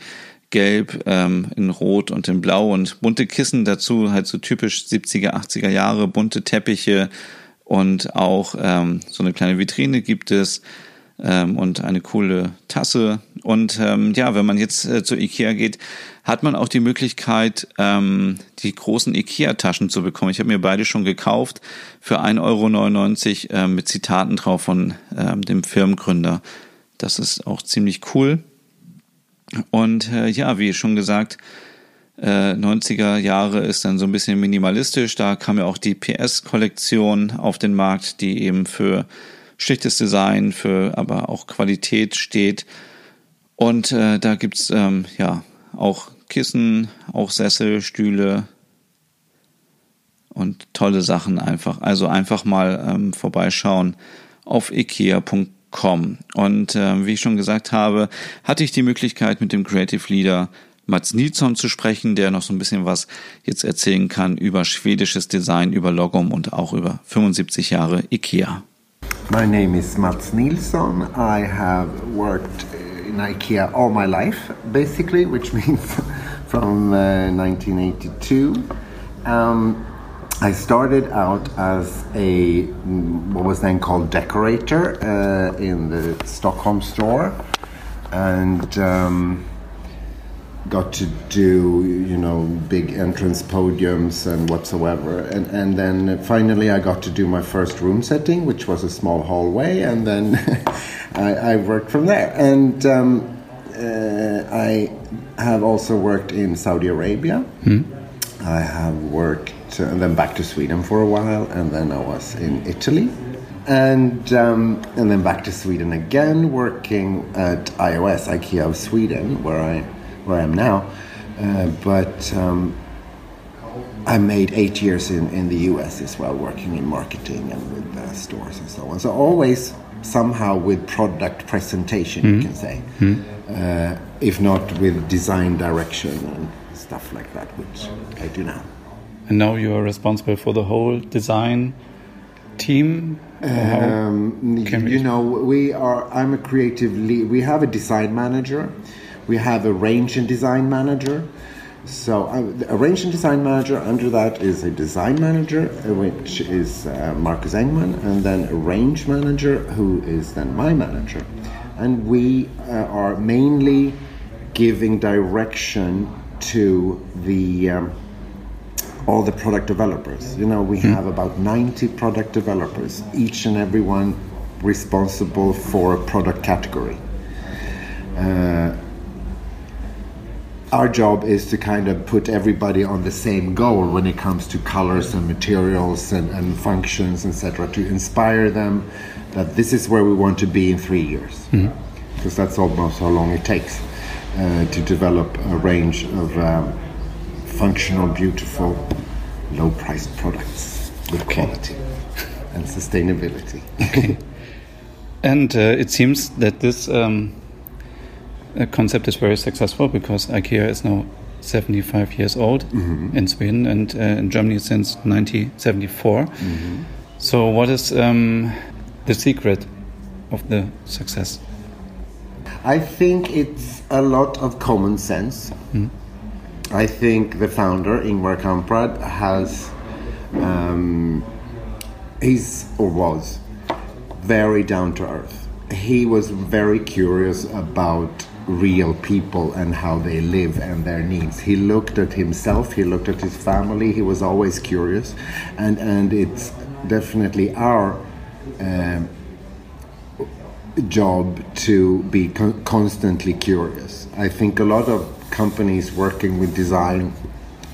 Gelb, ähm, in Rot und in Blau und bunte Kissen dazu, halt so typisch 70er, 80er Jahre, bunte Teppiche und auch ähm, so eine kleine Vitrine gibt es ähm, und eine coole Tasse. Und ähm, ja, wenn man jetzt äh, zu Ikea geht, hat man auch die Möglichkeit, ähm, die großen Ikea-Taschen zu bekommen. Ich habe mir beide schon gekauft für 1,99 Euro äh, mit Zitaten drauf von ähm, dem Firmengründer. Das ist auch ziemlich cool. Und äh, ja, wie schon gesagt, äh, 90er Jahre ist dann so ein bisschen minimalistisch. Da kam ja auch die PS-Kollektion auf den Markt, die eben für schlichtes Design, für aber auch Qualität steht. Und äh, da gibt's ähm, ja auch Kissen, auch Sessel, Stühle und tolle Sachen einfach. Also einfach mal ähm, vorbeischauen auf ikea.com. Und äh, wie ich schon gesagt habe, hatte ich die Möglichkeit mit dem Creative Leader Mats Nilsson zu sprechen, der noch so ein bisschen was jetzt erzählen kann über schwedisches Design, über Logom und auch über 75 Jahre IKEA. My name is Mats Nilsson. I have worked IKEA all my life, basically, which means from uh, 1982. Um, I started out as a what was then called decorator uh, in the Stockholm store, and um, got to do you know big entrance podiums and whatsoever. And and then finally I got to do my first room setting, which was a small hallway, and then I, I, worked from there. And um, uh, I have also worked in Saudi Arabia. Hmm. I have worked and then back to Sweden for a while, and then I was in Italy, and um, and then back to Sweden again, working at iOS IKEA of Sweden, where I where I am now. Uh, but um, I made eight years in, in the US as well, working in marketing and with uh, stores and so on. So always somehow with product presentation, mm. you can say, mm. uh, if not with design direction and stuff like that, which I do now. And now you are responsible for the whole design team. Um, you know, we are. I'm a creative lead. We have a design manager. We have a range and design manager. So uh, a range and design manager. Under that is a design manager, uh, which is uh, Marcus Engman, and then a range manager, who is then my manager. And we uh, are mainly giving direction to the. Um, all the product developers. You know, we mm. have about 90 product developers, each and every one responsible for a product category. Uh, our job is to kind of put everybody on the same goal when it comes to colors and materials and, and functions, etc., to inspire them that this is where we want to be in three years. Because that's almost how long it takes uh, to develop a range of um, functional, beautiful, low priced products with okay. quality and sustainability. okay. And uh, it seems that this um, concept is very successful because IKEA is now 75 years old mm -hmm. in Sweden and uh, in Germany since 1974. Mm -hmm. So, what is um, the secret of the success? I think it's a lot of common sense. Mm. I think the founder, Ingvar Kamprad, has, um, he's or was very down to earth. He was very curious about real people and how they live and their needs. He looked at himself, he looked at his family, he was always curious. And, and it's definitely our uh, job to be con constantly curious. I think a lot of companies working with design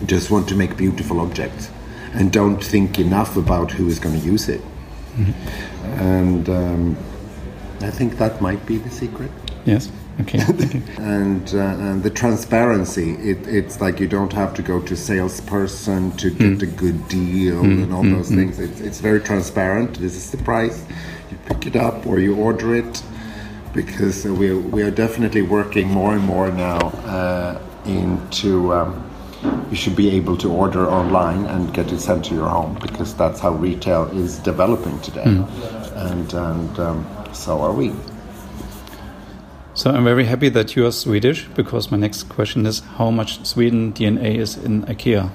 just want to make beautiful objects and don't think enough about who is going to use it. Mm -hmm. And um, I think that might be the secret. Yes. Okay. and uh, and the transparency, it, it's like you don't have to go to salesperson to get mm. a good deal mm. and all mm. those things. It's, it's very transparent. This is the price. You pick it up or you order it because we are, we are definitely working more and more now uh, into. Um, you should be able to order online and get it sent to your home because that's how retail is developing today, mm. and and um, so are we. So I'm very happy that you are Swedish because my next question is how much Sweden DNA is in IKEA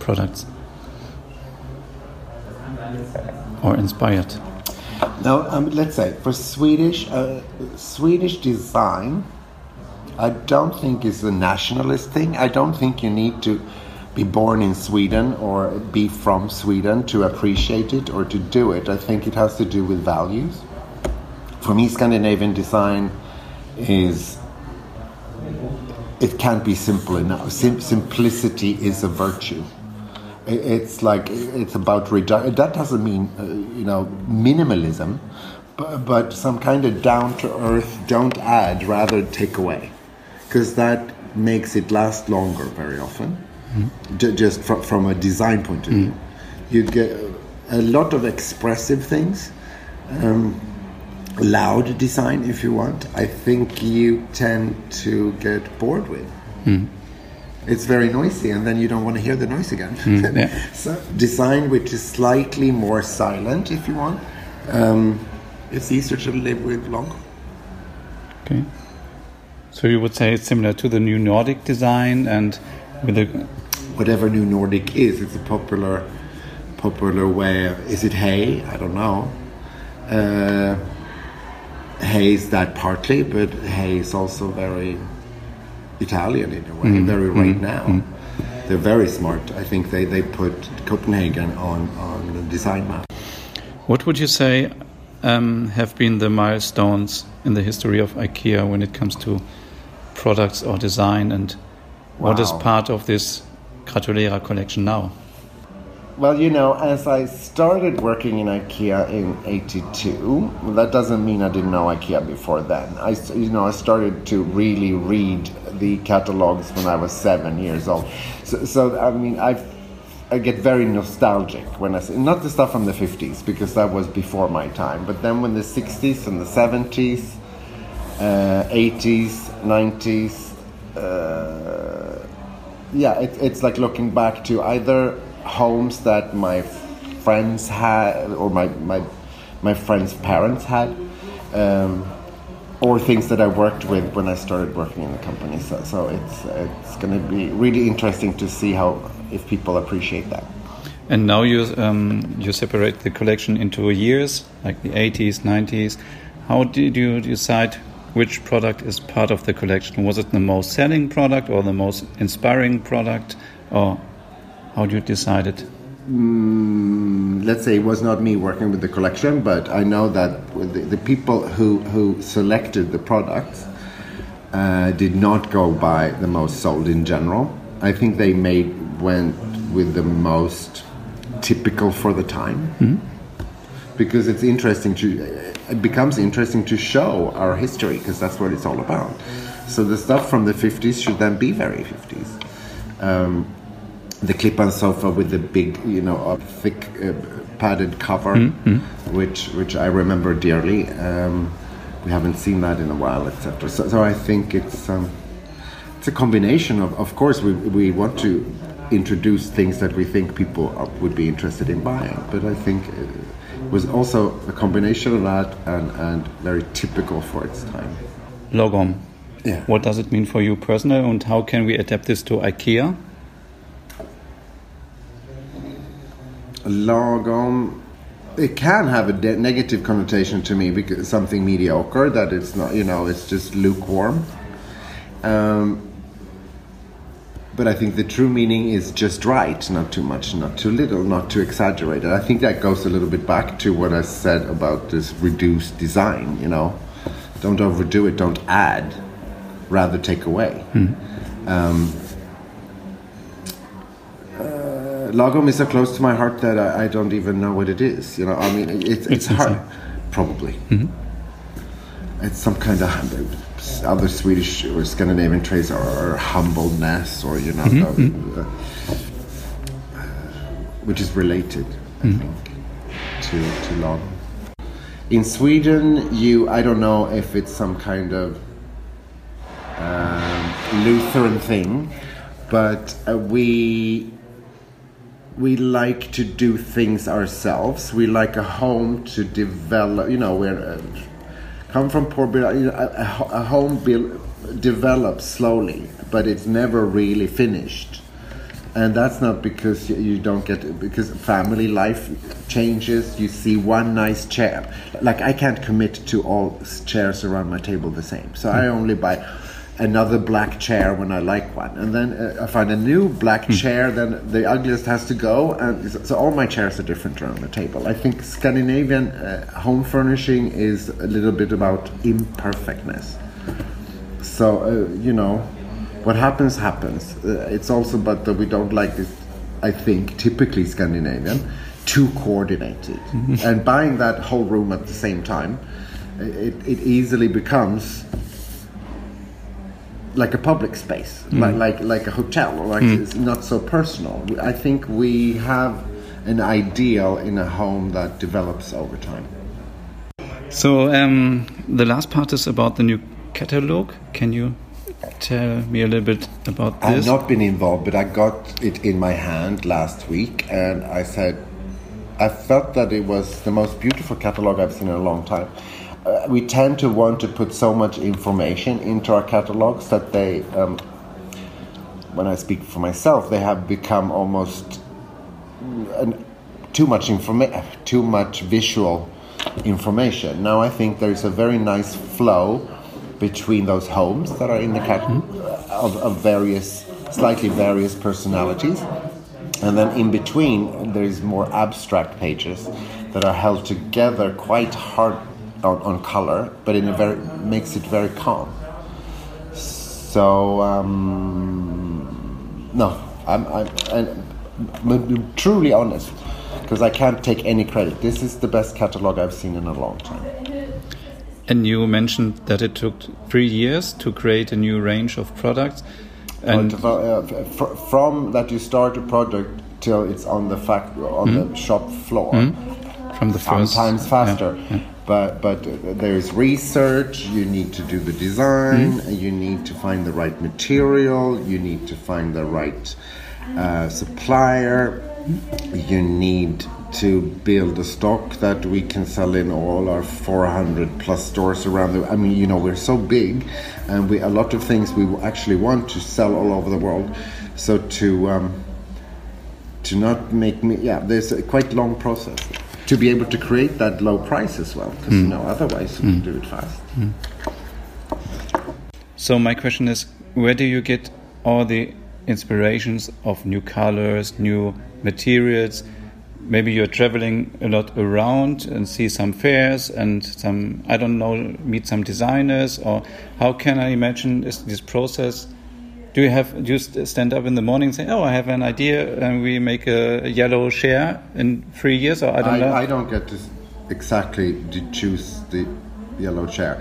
products or inspired. Now, um, let's say for Swedish uh, Swedish design, I don't think is a nationalist thing. I don't think you need to be born in Sweden or be from Sweden to appreciate it or to do it. I think it has to do with values. For me, Scandinavian design is it can't be simple enough. Sim simplicity is a virtue it's like it's about redu- that doesn't mean uh, you know minimalism but, but some kind of down to earth don't add rather take away because that makes it last longer very often mm. just from, from a design point of view mm. you get a lot of expressive things um, loud design if you want i think you tend to get bored with mm it's very noisy, and then you don't want to hear the noise again. Mm, yeah. so design which is slightly more silent, if you want. Um, it's easier to live with long. Okay. So you would say it's similar to the new Nordic design, and with the whatever new Nordic is, it's a popular popular way. Is it hay? I don't know. Uh, hay is that partly, but hay is also very Italian in a way, Mm-hmm. very right now. They're very smart. I think they, they put Copenhagen on, on the design map. What would you say um, have been the milestones in the history of IKEA when it comes to products or design, and what is part of this Gratulera collection now? Well, you know, as I started working in IKEA in '82, that doesn't mean I didn't know IKEA before then. I, you know, I started to really read the catalogs when I was seven years old. So, so I mean, I, I get very nostalgic when I say not the stuff from the '50s because that was before my time, but then when the '60s and the '70s, uh, '80s, '90s. Uh, yeah, it, it's like looking back to either homes that my friends had or my my, my friends' parents had, um, or things that I worked with when I started working in the company. So, so it's it's going to be really interesting to see how if people appreciate that. And now you um, you separate the collection into years, like the 80s, 90s. How did you decide which product is part of the collection? Was it the most selling product or the most inspiring product, or how do you decide it? let's say it was not me working with the collection, but I know that the, the people who, who selected the products uh, did not go by the most sold in general. I think they made went with the most typical for the time because it's interesting to it becomes interesting to show our history because that's what it's all about. So the stuff from the 50s should then be very 50s. Um, the clip-on sofa with the big, you know, uh, thick uh, padded cover, which which I remember dearly. Um, we haven't seen that in a while, etc. So, so I think it's um, it's a combination of, of course, we we want to introduce things that we think people are, would be interested in buying, but I think it was also a combination of that and and very typical for its time. Logom. Yeah. What does it mean for you personally, and how can we adapt this to IKEA? Lagom it can have a de- negative connotation to me because something mediocre that it's not you know it's just lukewarm um, but I think the true meaning is just right, not too much, not too little, not too exaggerated. I think that goes a little bit back to what I said about this reduced design, you know. Don't overdo it, don't add, rather take away. Um, Lagom is so close to my heart that I, I don't even know what it is. You know, I mean, it, it's, it's hard. Probably. It's some kind of other Swedish or Scandinavian traits or, or humbleness or, you know, uh, uh, which is related, I think, to, to Lagom. In Sweden, you, I don't know if it's some kind of um, Lutheran thing, but uh, we we like to do things ourselves. We like a home to develop. You know, we're uh, come from poor. Know, a, a home build, develops slowly, but it's never really finished. And that's not because you- you don't get because family life changes. You see one nice chair. Like I can't commit to all chairs around my table the same, so I only buy another black chair when I like one, and then uh, I find a new black chair. Then the ugliest has to go, and so- so all my chairs are different around the table. I think Scandinavian uh, home furnishing is a little bit about imperfectness. So uh, you know, what happens happens. Uh, it's also but that we don't like this. I think typically Scandinavian, too coordinated, and buying that whole room at the same time, it, it easily becomes like a public space, like like like a hotel, or like it's not so personal. I think we have an ideal in a home that develops over time. So um, the last part is about the new catalog. Can you tell me a little bit about this? I've not been involved, but I got it in my hand last week, and I said, I felt that it was the most beautiful catalog I've seen in a long time. Uh, we tend to want to put so much information into our catalogs that they, um, when I speak for myself, they have become almost an, too much informa- too much visual information. Now I think there is a very nice flow between those homes that are in the cat of, of various, slightly various personalities, and then in between there is more abstract pages that are held together quite hard on, on color, but in a very makes it very calm. So um, no, I'm, I'm, I'm, I'm truly honest because I can't take any credit. This is the best catalog I've seen in a long time. And you mentioned that it took three years to create a new range of products. And uh, from that you start a product till it's on the fact on mm. the hmm? shop floor. Mm. From the first, sometimes faster. Yeah, yeah. But but there's research. You need to do the design. Mm. You need to find the right material. You need to find the right uh, supplier. You need to build a stock that we can sell in all our 400 plus stores around the I mean you know we're so big and we a lot of things we actually want to sell all over the world so to um, to not make me yeah there's a quite long process to be able to create that low price as well because mm. you know otherwise we mm. do it fast mm. so my question is where do you get all the inspirations of new colors new materials maybe you're traveling a lot around and see some fairs and some i don't know meet some designers or how can i imagine this, this process do you have do you stand up in the morning and say oh i have an idea and we make a yellow chair in three years or i don't I, know? I don't get to exactly to choose the yellow chair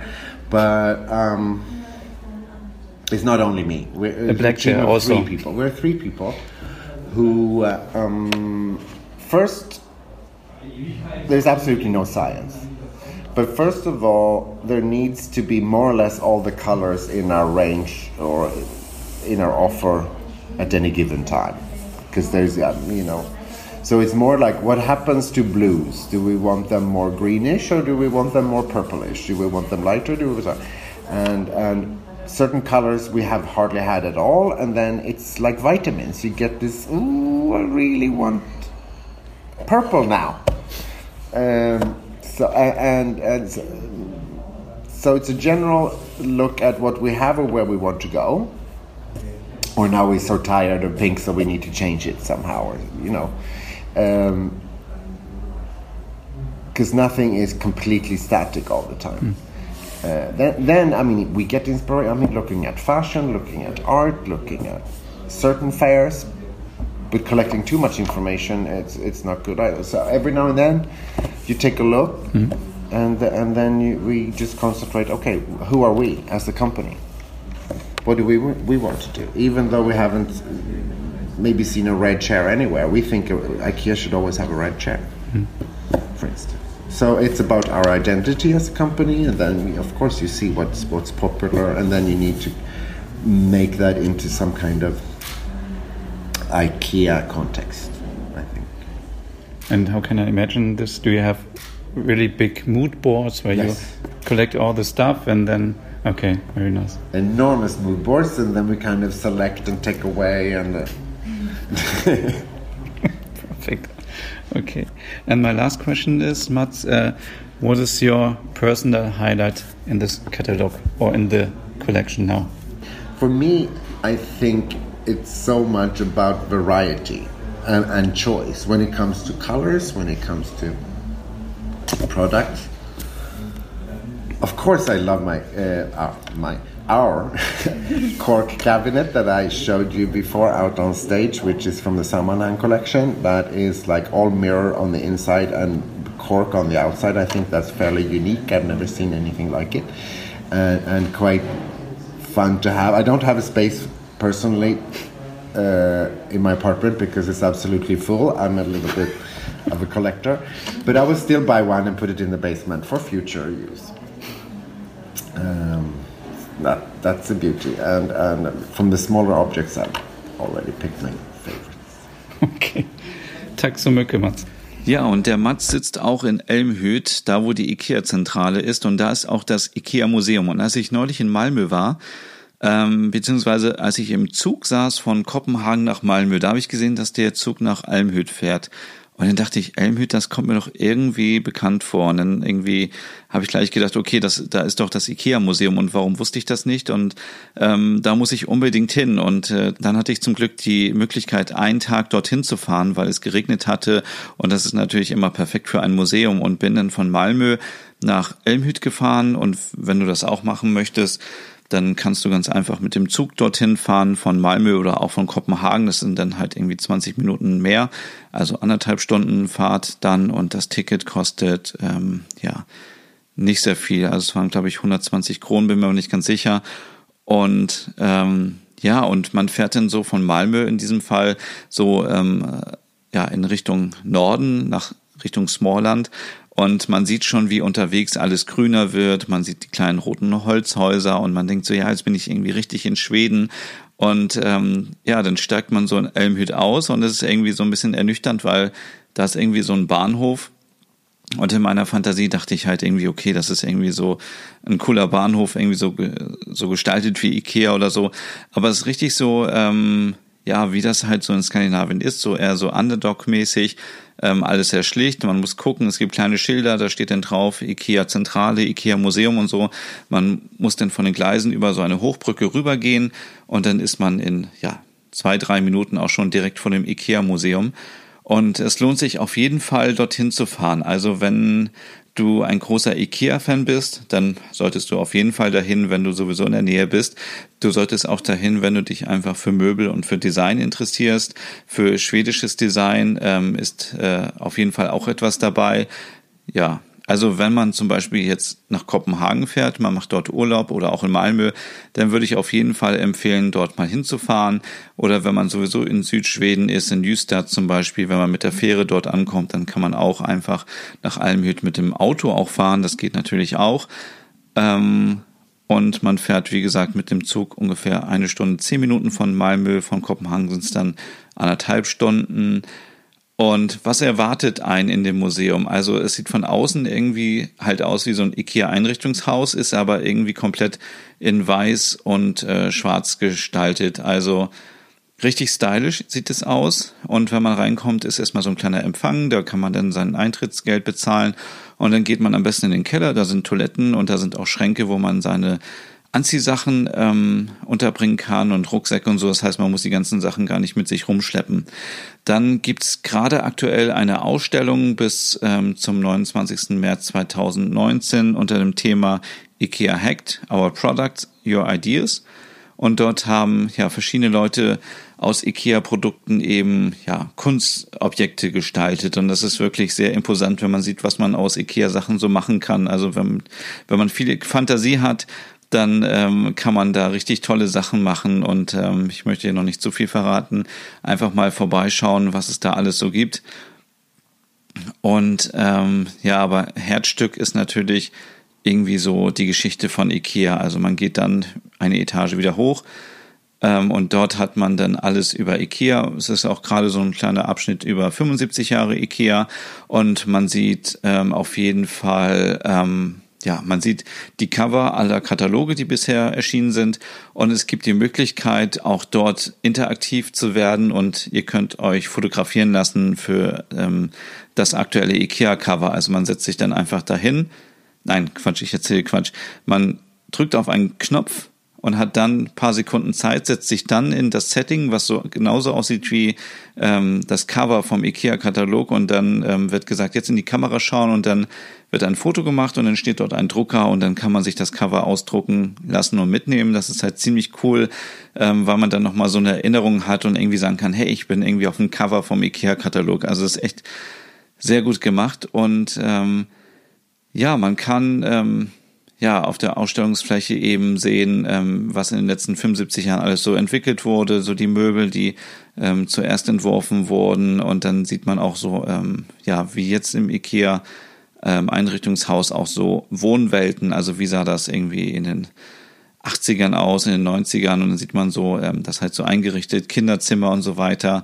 but um, it's not only me. We're a black chair also three people. We're three people who uh, um, First, there's absolutely no science. But first of all, there needs to be more or less all the colors in our range or in our offer at any given time. Because there's, you know, so it's more like what happens to blues? Do we want them more greenish or do we want them more purplish? Do we want them lighter? Do we and and certain colors we have hardly had at all, and then it's like vitamins. You get this. Ooh, I really want purple now. Um, so and and so it's a general look at what we have or where we want to go. Or now we're so tired of pink, so we need to change it somehow, or you know, because um, nothing is completely static all the time. Mm. Uh, then, then, I mean, we get inspired. I mean, looking at fashion, looking at art, looking at certain fairs, but collecting too much information, it's it's not good either. So every now and then, you take a look, mm-hmm. and and then you, we just concentrate. Okay, who are we as a company? What do we we want to do? Even though we haven't maybe seen a red chair anywhere, we think IKEA should always have a red chair, mm-hmm. for instance. So it's about our identity as a company, and then of course you see what's what's popular, and then you need to make that into some kind of IKEA context, I think. And how can I imagine this? Do you have really big mood boards where yes. you collect all the stuff and then okay, very nice. Enormous mood boards, and then we kind of select and take away and. Uh, Perfect. Okay. And my last question is, Mats, uh, what is your personal highlight in this catalog or in the collection now? For me, I think it's so much about variety and, and choice when it comes to colors, when it comes to products. Of course, I love my uh, uh, my our cork cabinet that I showed you before out on stage, which is from the Samanan collection. That is like all mirror on the inside and cork on the outside. I think that's fairly unique. I've never seen anything like it, and, and quite fun to have. I don't have a space personally uh, in my apartment because it's absolutely full. I'm a little bit of a collector, but I will still buy one and put it in the basement for future use. Um, that that's the beauty, and and from the smaller objects, I've already picked my favorites. Okay, tack så mycket Mats. Ja, und der Mats sitzt auch in Elmhüt, da wo die IKEA-Zentrale ist, und da ist auch das IKEA-Museum. Und als ich neulich in Malmö war, ähm, beziehungsweise als ich im Zug saß von Kopenhagen nach Malmö, da habe ich gesehen, dass der Zug nach Almhüt fährt. Und dann dachte ich, Elmhüt, das kommt mir doch irgendwie bekannt vor. Und dann irgendwie habe ich gleich gedacht, okay, das, da ist doch das IKEA-Museum und warum wusste ich das nicht? Und ähm, da muss ich unbedingt hin. Und äh, dann hatte ich zum Glück die Möglichkeit, einen Tag dorthin zu fahren, weil es geregnet hatte. Und das ist natürlich immer perfekt für ein Museum. Und bin dann von Malmö nach Elmhüt gefahren. Und wenn du das auch machen möchtest, dann kannst du ganz einfach mit dem Zug dorthin fahren von Malmö oder auch von Kopenhagen. Das sind dann halt irgendwie 20 Minuten mehr, also anderthalb Stunden Fahrt dann und das Ticket kostet ähm, ja nicht sehr viel. Also es waren glaube ich 120 Kronen, bin mir aber nicht ganz sicher. Und ähm, ja, und man fährt dann so von Malmö in diesem Fall so ähm, ja in Richtung Norden nach Richtung Smallland und man sieht schon, wie unterwegs alles grüner wird. Man sieht die kleinen roten Holzhäuser und man denkt so, ja, jetzt bin ich irgendwie richtig in Schweden. Und ähm, ja, dann steigt man so in Elmhüt aus und es ist irgendwie so ein bisschen ernüchternd, weil da ist irgendwie so ein Bahnhof. Und in meiner Fantasie dachte ich halt irgendwie, okay, das ist irgendwie so ein cooler Bahnhof, irgendwie so, so gestaltet wie Ikea oder so. Aber es ist richtig so, ähm, ja, wie das halt so in Skandinavien ist, so eher so Underdog-mäßig. Ähm, alles sehr schlicht. Man muss gucken, es gibt kleine Schilder, da steht dann drauf IKEA Zentrale, IKEA Museum und so. Man muss dann von den Gleisen über so eine Hochbrücke rübergehen und dann ist man in ja, zwei, drei Minuten auch schon direkt vor dem IKEA Museum. Und es lohnt sich auf jeden Fall dorthin zu fahren. Also wenn du ein großer IKEA-Fan bist, dann solltest du auf jeden Fall dahin, wenn du sowieso in der Nähe bist. Du solltest auch dahin, wenn du dich einfach für Möbel und für Design interessierst. Für schwedisches Design ähm, ist äh, auf jeden Fall auch etwas dabei. Ja, also wenn man zum Beispiel jetzt nach Kopenhagen fährt, man macht dort Urlaub oder auch in Malmö, dann würde ich auf jeden Fall empfehlen, dort mal hinzufahren. Oder wenn man sowieso in Südschweden ist, in Jüstad zum Beispiel, wenn man mit der Fähre dort ankommt, dann kann man auch einfach nach Almhüt mit dem Auto auch fahren. Das geht natürlich auch. Ähm, und man fährt, wie gesagt, mit dem Zug ungefähr eine Stunde, zehn Minuten von Malmö. Von Kopenhagen sind es dann anderthalb Stunden. Und was erwartet einen in dem Museum? Also es sieht von außen irgendwie halt aus wie so ein IKEA-Einrichtungshaus, ist aber irgendwie komplett in weiß und äh, schwarz gestaltet. Also richtig stylisch sieht es aus. Und wenn man reinkommt, ist erstmal so ein kleiner Empfang, da kann man dann sein Eintrittsgeld bezahlen. Und dann geht man am besten in den Keller, da sind Toiletten und da sind auch Schränke, wo man seine Anziehsachen ähm, unterbringen kann und Rucksäcke und so. Das heißt, man muss die ganzen Sachen gar nicht mit sich rumschleppen. Dann gibt's gerade aktuell eine Ausstellung bis ähm, zum 29. März 2019 unter dem Thema IKEA Hacked, Our Products, Your Ideas. Und dort haben ja verschiedene Leute aus IKEA-Produkten eben ja Kunstobjekte gestaltet und das ist wirklich sehr imposant, wenn man sieht, was man aus IKEA-Sachen so machen kann. Also wenn, wenn man viel Fantasie hat, dann ähm, kann man da richtig tolle Sachen machen und ähm, ich möchte hier noch nicht zu viel verraten. Einfach mal vorbeischauen, was es da alles so gibt. Und ähm, ja, aber Herzstück ist natürlich irgendwie so die Geschichte von Ikea. Also man geht dann eine Etage wieder hoch ähm, und dort hat man dann alles über Ikea. Es ist auch gerade so ein kleiner Abschnitt über 75 Jahre Ikea und man sieht ähm, auf jeden Fall ähm, ja, man sieht die Cover aller Kataloge, die bisher erschienen sind. Und es gibt die Möglichkeit, auch dort interaktiv zu werden. Und ihr könnt euch fotografieren lassen für ähm, das aktuelle IKEA-Cover. Also man setzt sich dann einfach dahin. Nein, Quatsch, ich erzähle Quatsch. Man drückt auf einen Knopf und hat dann ein paar Sekunden Zeit, setzt sich dann in das Setting, was so genauso aussieht wie ähm, das Cover vom IKEA-Katalog und dann ähm, wird gesagt, jetzt in die Kamera schauen und dann wird ein Foto gemacht und dann steht dort ein Drucker und dann kann man sich das Cover ausdrucken lassen und mitnehmen. Das ist halt ziemlich cool, ähm, weil man dann nochmal so eine Erinnerung hat und irgendwie sagen kann, hey, ich bin irgendwie auf dem Cover vom IKEA-Katalog. Also ist echt sehr gut gemacht und ähm, ja, man kann ähm, ja auf der Ausstellungsfläche eben sehen, ähm, was in den letzten 75 Jahren alles so entwickelt wurde, so die Möbel, die ähm, zuerst entworfen wurden. Und dann sieht man auch so, ähm, ja, wie jetzt im IKEA ähm, Einrichtungshaus auch so Wohnwelten, also wie sah das irgendwie in den 80ern aus, in den 90ern und dann sieht man so, ähm, das halt so eingerichtet, Kinderzimmer und so weiter.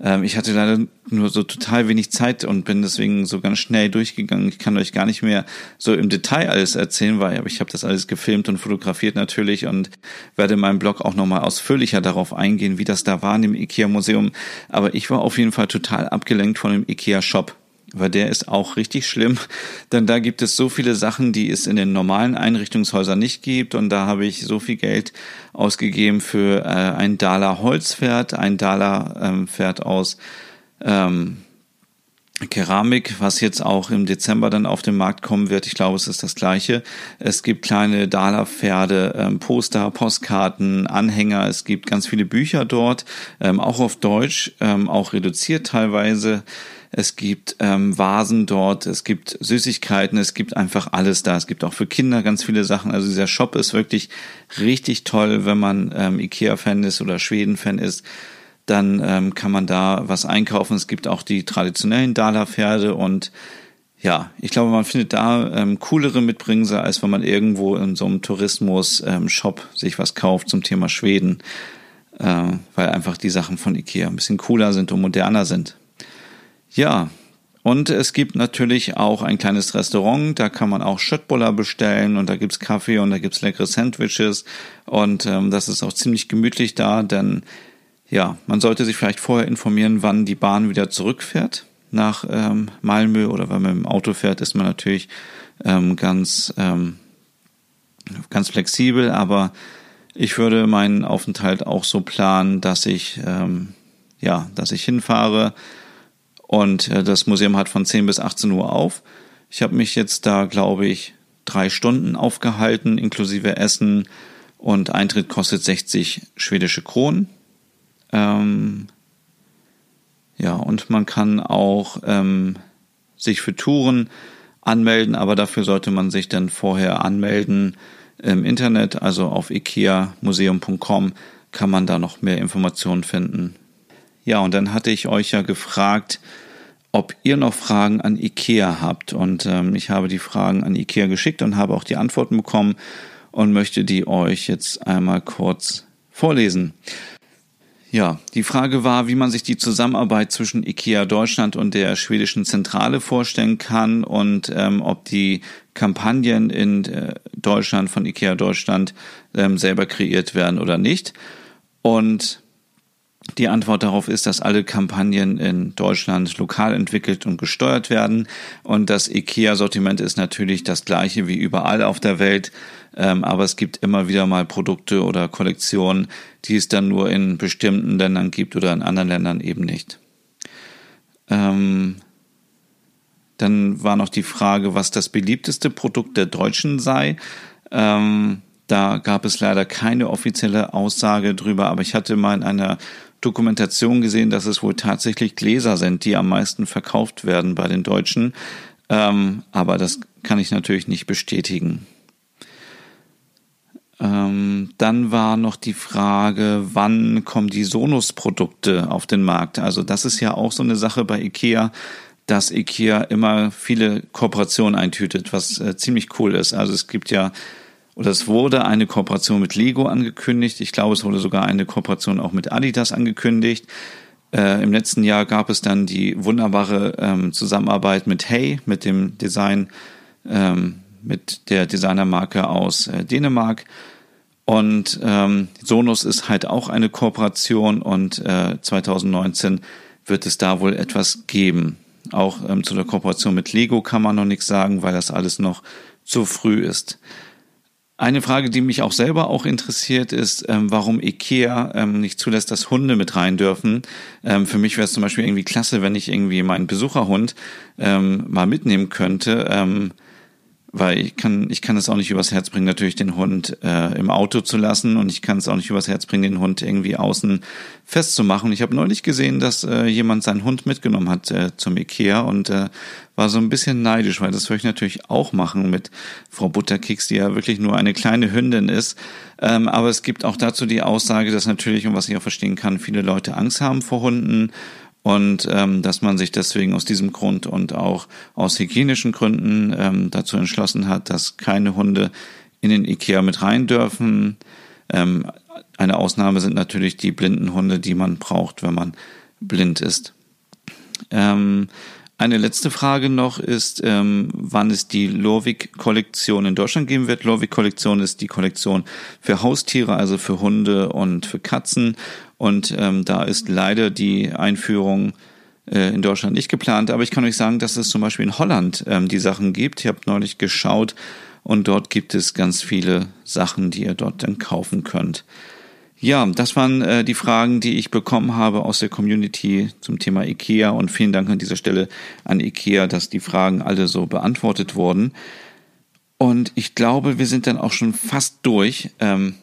Ähm, ich hatte leider nur so total wenig Zeit und bin deswegen so ganz schnell durchgegangen. Ich kann euch gar nicht mehr so im Detail alles erzählen, weil ich habe das alles gefilmt und fotografiert natürlich und werde in meinem Blog auch nochmal ausführlicher darauf eingehen, wie das da war in dem IKEA-Museum. Aber ich war auf jeden Fall total abgelenkt von dem IKEA-Shop weil der ist auch richtig schlimm, denn da gibt es so viele Sachen, die es in den normalen Einrichtungshäusern nicht gibt und da habe ich so viel Geld ausgegeben für äh, ein Dala Holzpferd, ein Dala ähm, Pferd aus ähm, Keramik, was jetzt auch im Dezember dann auf den Markt kommen wird. Ich glaube, es ist das gleiche. Es gibt kleine Dala-Pferde, ähm, Poster, Postkarten, Anhänger. Es gibt ganz viele Bücher dort, ähm, auch auf Deutsch, ähm, auch reduziert teilweise. Es gibt ähm, Vasen dort, es gibt Süßigkeiten, es gibt einfach alles da. Es gibt auch für Kinder ganz viele Sachen. Also dieser Shop ist wirklich richtig toll, wenn man ähm, Ikea-Fan ist oder Schweden-Fan ist. Dann ähm, kann man da was einkaufen. Es gibt auch die traditionellen Dala-Pferde und ja, ich glaube, man findet da ähm, coolere Mitbringsel, als wenn man irgendwo in so einem Tourismus-Shop ähm, sich was kauft zum Thema Schweden, äh, weil einfach die Sachen von Ikea ein bisschen cooler sind und moderner sind. Ja, und es gibt natürlich auch ein kleines Restaurant, da kann man auch Schöttboller bestellen und da gibt's Kaffee und da gibt's leckere Sandwiches und ähm, das ist auch ziemlich gemütlich da, denn ja, man sollte sich vielleicht vorher informieren, wann die Bahn wieder zurückfährt nach ähm, Malmö oder wenn man im Auto fährt, ist man natürlich ähm, ganz, ähm, ganz flexibel, aber ich würde meinen Aufenthalt auch so planen, dass ich, ähm, ja, dass ich hinfahre, und äh, das Museum hat von 10 bis 18 Uhr auf. Ich habe mich jetzt da, glaube ich, drei Stunden aufgehalten, inklusive Essen. Und Eintritt kostet 60 schwedische Kronen. Ähm, ja, und man kann auch ähm, sich für Touren anmelden, aber dafür sollte man sich dann vorher anmelden im Internet, also auf ikeamuseum.com kann man da noch mehr Informationen finden, ja, und dann hatte ich euch ja gefragt, ob ihr noch Fragen an IKEA habt. Und ähm, ich habe die Fragen an IKEA geschickt und habe auch die Antworten bekommen und möchte die euch jetzt einmal kurz vorlesen. Ja, die Frage war, wie man sich die Zusammenarbeit zwischen IKEA Deutschland und der schwedischen Zentrale vorstellen kann und ähm, ob die Kampagnen in äh, Deutschland von IKEA Deutschland ähm, selber kreiert werden oder nicht. Und die Antwort darauf ist, dass alle Kampagnen in Deutschland lokal entwickelt und gesteuert werden. Und das IKEA-Sortiment ist natürlich das gleiche wie überall auf der Welt. Ähm, aber es gibt immer wieder mal Produkte oder Kollektionen, die es dann nur in bestimmten Ländern gibt oder in anderen Ländern eben nicht. Ähm, dann war noch die Frage, was das beliebteste Produkt der Deutschen sei. Ähm, da gab es leider keine offizielle Aussage drüber, aber ich hatte mal in einer Dokumentation gesehen, dass es wohl tatsächlich Gläser sind, die am meisten verkauft werden bei den Deutschen. Ähm, aber das kann ich natürlich nicht bestätigen. Ähm, dann war noch die Frage, wann kommen die Sonus-Produkte auf den Markt? Also das ist ja auch so eine Sache bei IKEA, dass IKEA immer viele Kooperationen eintütet, was äh, ziemlich cool ist. Also es gibt ja oder es wurde eine Kooperation mit Lego angekündigt. Ich glaube, es wurde sogar eine Kooperation auch mit Adidas angekündigt. Äh, Im letzten Jahr gab es dann die wunderbare ähm, Zusammenarbeit mit Hey, mit dem Design, ähm, mit der Designermarke aus äh, Dänemark. Und ähm, Sonos ist halt auch eine Kooperation und äh, 2019 wird es da wohl etwas geben. Auch ähm, zu der Kooperation mit Lego kann man noch nichts sagen, weil das alles noch zu früh ist. Eine Frage, die mich auch selber auch interessiert, ist, ähm, warum IKEA ähm, nicht zulässt, dass Hunde mit rein dürfen. Ähm, für mich wäre es zum Beispiel irgendwie klasse, wenn ich irgendwie meinen Besucherhund ähm, mal mitnehmen könnte. Ähm, weil ich kann, ich kann es auch nicht übers Herz bringen, natürlich den Hund äh, im Auto zu lassen und ich kann es auch nicht übers Herz bringen, den Hund irgendwie außen festzumachen. Ich habe neulich gesehen, dass äh, jemand seinen Hund mitgenommen hat äh, zum Ikea und äh, war so ein bisschen neidisch, weil das würde ich natürlich auch machen mit Frau Butterkeks, die ja wirklich nur eine kleine Hündin ist. Ähm, aber es gibt auch dazu die Aussage, dass natürlich, und was ich auch verstehen kann, viele Leute Angst haben vor Hunden und ähm, dass man sich deswegen aus diesem Grund und auch aus hygienischen Gründen ähm, dazu entschlossen hat, dass keine Hunde in den Ikea mit rein dürfen. Ähm, eine Ausnahme sind natürlich die blinden Hunde, die man braucht, wenn man blind ist. Ähm, eine letzte Frage noch ist, ähm, wann es die Lorvik-Kollektion in Deutschland geben wird. Lorvik-Kollektion ist die Kollektion für Haustiere, also für Hunde und für Katzen. Und ähm, da ist leider die Einführung äh, in Deutschland nicht geplant. Aber ich kann euch sagen, dass es zum Beispiel in Holland ähm, die Sachen gibt. Ich habe neulich geschaut und dort gibt es ganz viele Sachen, die ihr dort dann kaufen könnt. Ja, das waren äh, die Fragen, die ich bekommen habe aus der Community zum Thema IKEA und vielen Dank an dieser Stelle an IKEA, dass die Fragen alle so beantwortet wurden. Und ich glaube, wir sind dann auch schon fast durch ähm,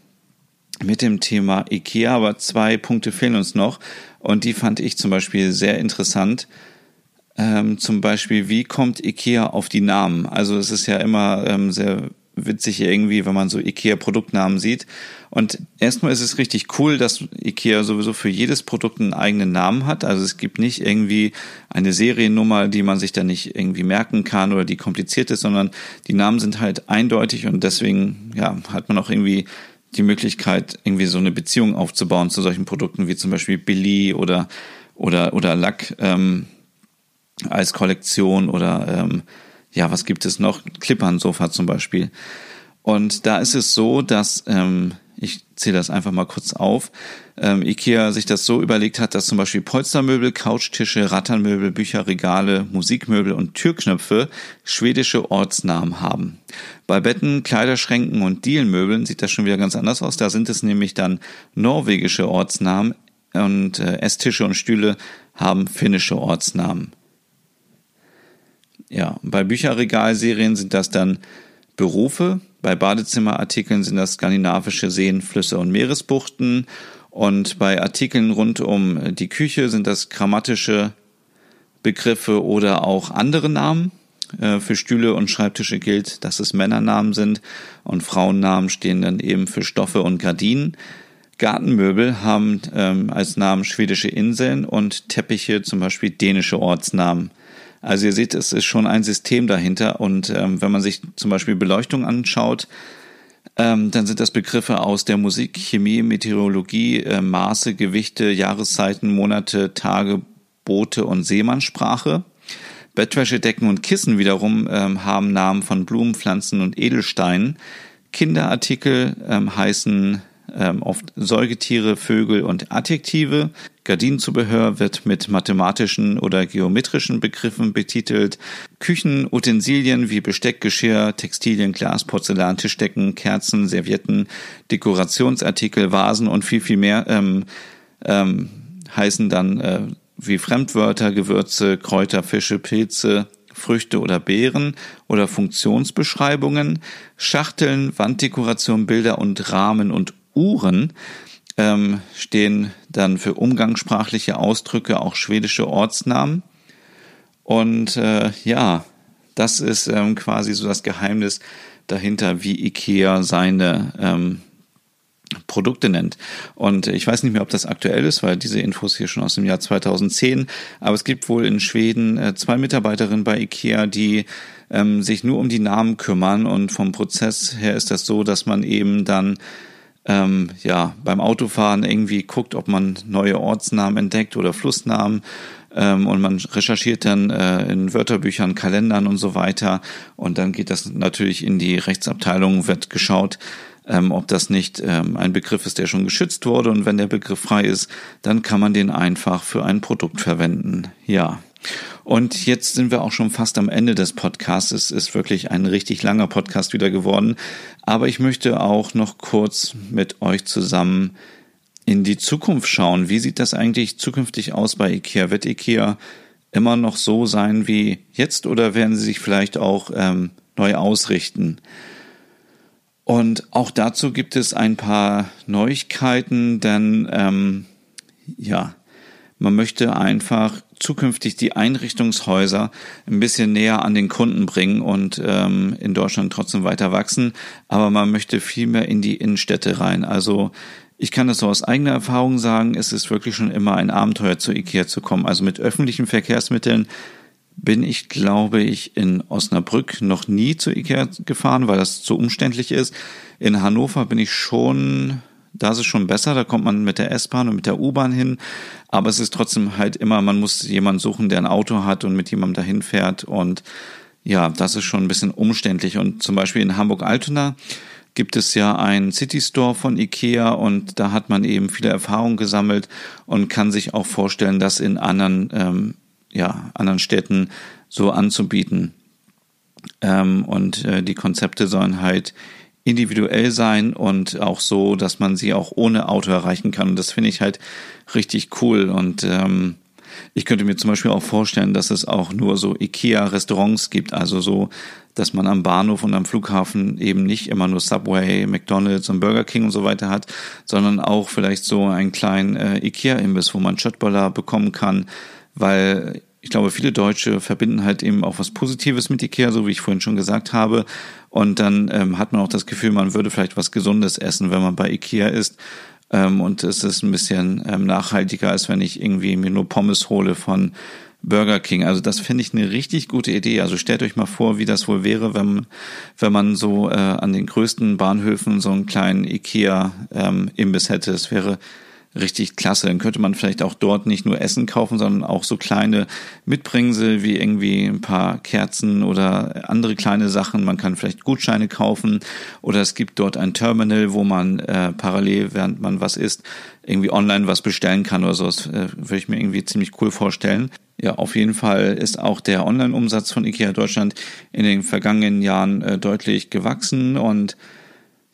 mit dem Thema IKEA, aber zwei Punkte fehlen uns noch und die fand ich zum Beispiel sehr interessant. Ähm, zum Beispiel, wie kommt IKEA auf die Namen? Also es ist ja immer ähm, sehr witzig irgendwie, wenn man so IKEA-Produktnamen sieht. Und erstmal ist es richtig cool, dass IKEA sowieso für jedes Produkt einen eigenen Namen hat. Also es gibt nicht irgendwie eine Seriennummer, die man sich dann nicht irgendwie merken kann oder die kompliziert ist, sondern die Namen sind halt eindeutig und deswegen ja, hat man auch irgendwie die Möglichkeit, irgendwie so eine Beziehung aufzubauen zu solchen Produkten wie zum Beispiel Billy oder oder oder Lack ähm, als Kollektion oder ähm, ja, was gibt es noch? Klippern-Sofa zum Beispiel. Und da ist es so, dass, ähm, ich zähle das einfach mal kurz auf, ähm, Ikea sich das so überlegt hat, dass zum Beispiel Polstermöbel, Couchtische, Ratternmöbel, Bücherregale, Musikmöbel und Türknöpfe schwedische Ortsnamen haben. Bei Betten, Kleiderschränken und Dielenmöbeln sieht das schon wieder ganz anders aus. Da sind es nämlich dann norwegische Ortsnamen und äh, Esstische und Stühle haben finnische Ortsnamen. Ja, bei Bücherregalserien sind das dann Berufe, bei Badezimmerartikeln sind das skandinavische Seen, Flüsse und Meeresbuchten und bei Artikeln rund um die Küche sind das grammatische Begriffe oder auch andere Namen. Äh, für Stühle und Schreibtische gilt, dass es Männernamen sind und Frauennamen stehen dann eben für Stoffe und Gardinen. Gartenmöbel haben ähm, als Namen schwedische Inseln und Teppiche zum Beispiel dänische Ortsnamen. Also ihr seht, es ist schon ein System dahinter und ähm, wenn man sich zum Beispiel Beleuchtung anschaut, ähm, dann sind das Begriffe aus der Musik, Chemie, Meteorologie, äh, Maße, Gewichte, Jahreszeiten, Monate, Tage, Boote und Seemannssprache. Bettwäsche, Decken und Kissen wiederum ähm, haben Namen von Blumen, Pflanzen und Edelsteinen. Kinderartikel ähm, heißen ähm, oft Säugetiere, Vögel und Adjektive. Gardinenzubehör wird mit mathematischen oder geometrischen Begriffen betitelt. Küchenutensilien wie Besteck, Geschirr, Textilien, Glas, Porzellan, Tischdecken, Kerzen, Servietten, Dekorationsartikel, Vasen und viel, viel mehr ähm, ähm, heißen dann äh, wie Fremdwörter, Gewürze, Kräuter, Fische, Pilze, Früchte oder Beeren oder Funktionsbeschreibungen, Schachteln, Wanddekoration, Bilder und Rahmen und Uhren ähm, stehen dann für umgangssprachliche Ausdrücke auch schwedische Ortsnamen. Und äh, ja, das ist ähm, quasi so das Geheimnis dahinter, wie IKEA seine ähm, Produkte nennt. Und ich weiß nicht mehr, ob das aktuell ist, weil diese Infos hier schon aus dem Jahr 2010. Aber es gibt wohl in Schweden äh, zwei Mitarbeiterinnen bei IKEA, die ähm, sich nur um die Namen kümmern. Und vom Prozess her ist das so, dass man eben dann ähm, ja, beim Autofahren irgendwie guckt, ob man neue Ortsnamen entdeckt oder Flussnamen. Ähm, und man recherchiert dann äh, in Wörterbüchern, Kalendern und so weiter. Und dann geht das natürlich in die Rechtsabteilung, wird geschaut, ähm, ob das nicht ähm, ein Begriff ist, der schon geschützt wurde. Und wenn der Begriff frei ist, dann kann man den einfach für ein Produkt verwenden. Ja. Und jetzt sind wir auch schon fast am Ende des Podcasts. Es ist wirklich ein richtig langer Podcast wieder geworden. Aber ich möchte auch noch kurz mit euch zusammen in die Zukunft schauen. Wie sieht das eigentlich zukünftig aus bei IKEA? Wird IKEA immer noch so sein wie jetzt oder werden sie sich vielleicht auch ähm, neu ausrichten? Und auch dazu gibt es ein paar Neuigkeiten, denn ähm, ja, man möchte einfach zukünftig die Einrichtungshäuser ein bisschen näher an den Kunden bringen und ähm, in Deutschland trotzdem weiter wachsen. Aber man möchte viel mehr in die Innenstädte rein. Also ich kann das so aus eigener Erfahrung sagen, es ist wirklich schon immer ein Abenteuer zu Ikea zu kommen. Also mit öffentlichen Verkehrsmitteln bin ich, glaube ich, in Osnabrück noch nie zu Ikea gefahren, weil das zu umständlich ist. In Hannover bin ich schon Da ist es schon besser, da kommt man mit der S-Bahn und mit der U-Bahn hin. Aber es ist trotzdem halt immer, man muss jemanden suchen, der ein Auto hat und mit jemandem dahin fährt. Und ja, das ist schon ein bisschen umständlich. Und zum Beispiel in Hamburg-Altona gibt es ja einen City Store von Ikea und da hat man eben viele Erfahrungen gesammelt und kann sich auch vorstellen, das in anderen, ähm, ja, anderen Städten so anzubieten. Ähm, und äh, die Konzepte sollen halt individuell sein und auch so, dass man sie auch ohne Auto erreichen kann. Und das finde ich halt richtig cool. Und ähm, ich könnte mir zum Beispiel auch vorstellen, dass es auch nur so IKEA-Restaurants gibt, also so, dass man am Bahnhof und am Flughafen eben nicht immer nur Subway, McDonald's und Burger King und so weiter hat, sondern auch vielleicht so einen kleinen äh, IKEA-Imbiss, wo man Schöttböller bekommen kann, weil ich glaube, viele Deutsche verbinden halt eben auch was Positives mit Ikea, so wie ich vorhin schon gesagt habe. Und dann ähm, hat man auch das Gefühl, man würde vielleicht was Gesundes essen, wenn man bei Ikea ist. Ähm, und es ist ein bisschen ähm, nachhaltiger, als wenn ich irgendwie mir nur Pommes hole von Burger King. Also das finde ich eine richtig gute Idee. Also stellt euch mal vor, wie das wohl wäre, wenn, wenn man so äh, an den größten Bahnhöfen so einen kleinen Ikea-Imbiss ähm, hätte. Es wäre richtig klasse. Dann könnte man vielleicht auch dort nicht nur Essen kaufen, sondern auch so kleine Mitbringsel wie irgendwie ein paar Kerzen oder andere kleine Sachen. Man kann vielleicht Gutscheine kaufen oder es gibt dort ein Terminal, wo man äh, parallel, während man was isst, irgendwie online was bestellen kann oder so. Das äh, würde ich mir irgendwie ziemlich cool vorstellen. Ja, auf jeden Fall ist auch der Online-Umsatz von IKEA Deutschland in den vergangenen Jahren äh, deutlich gewachsen und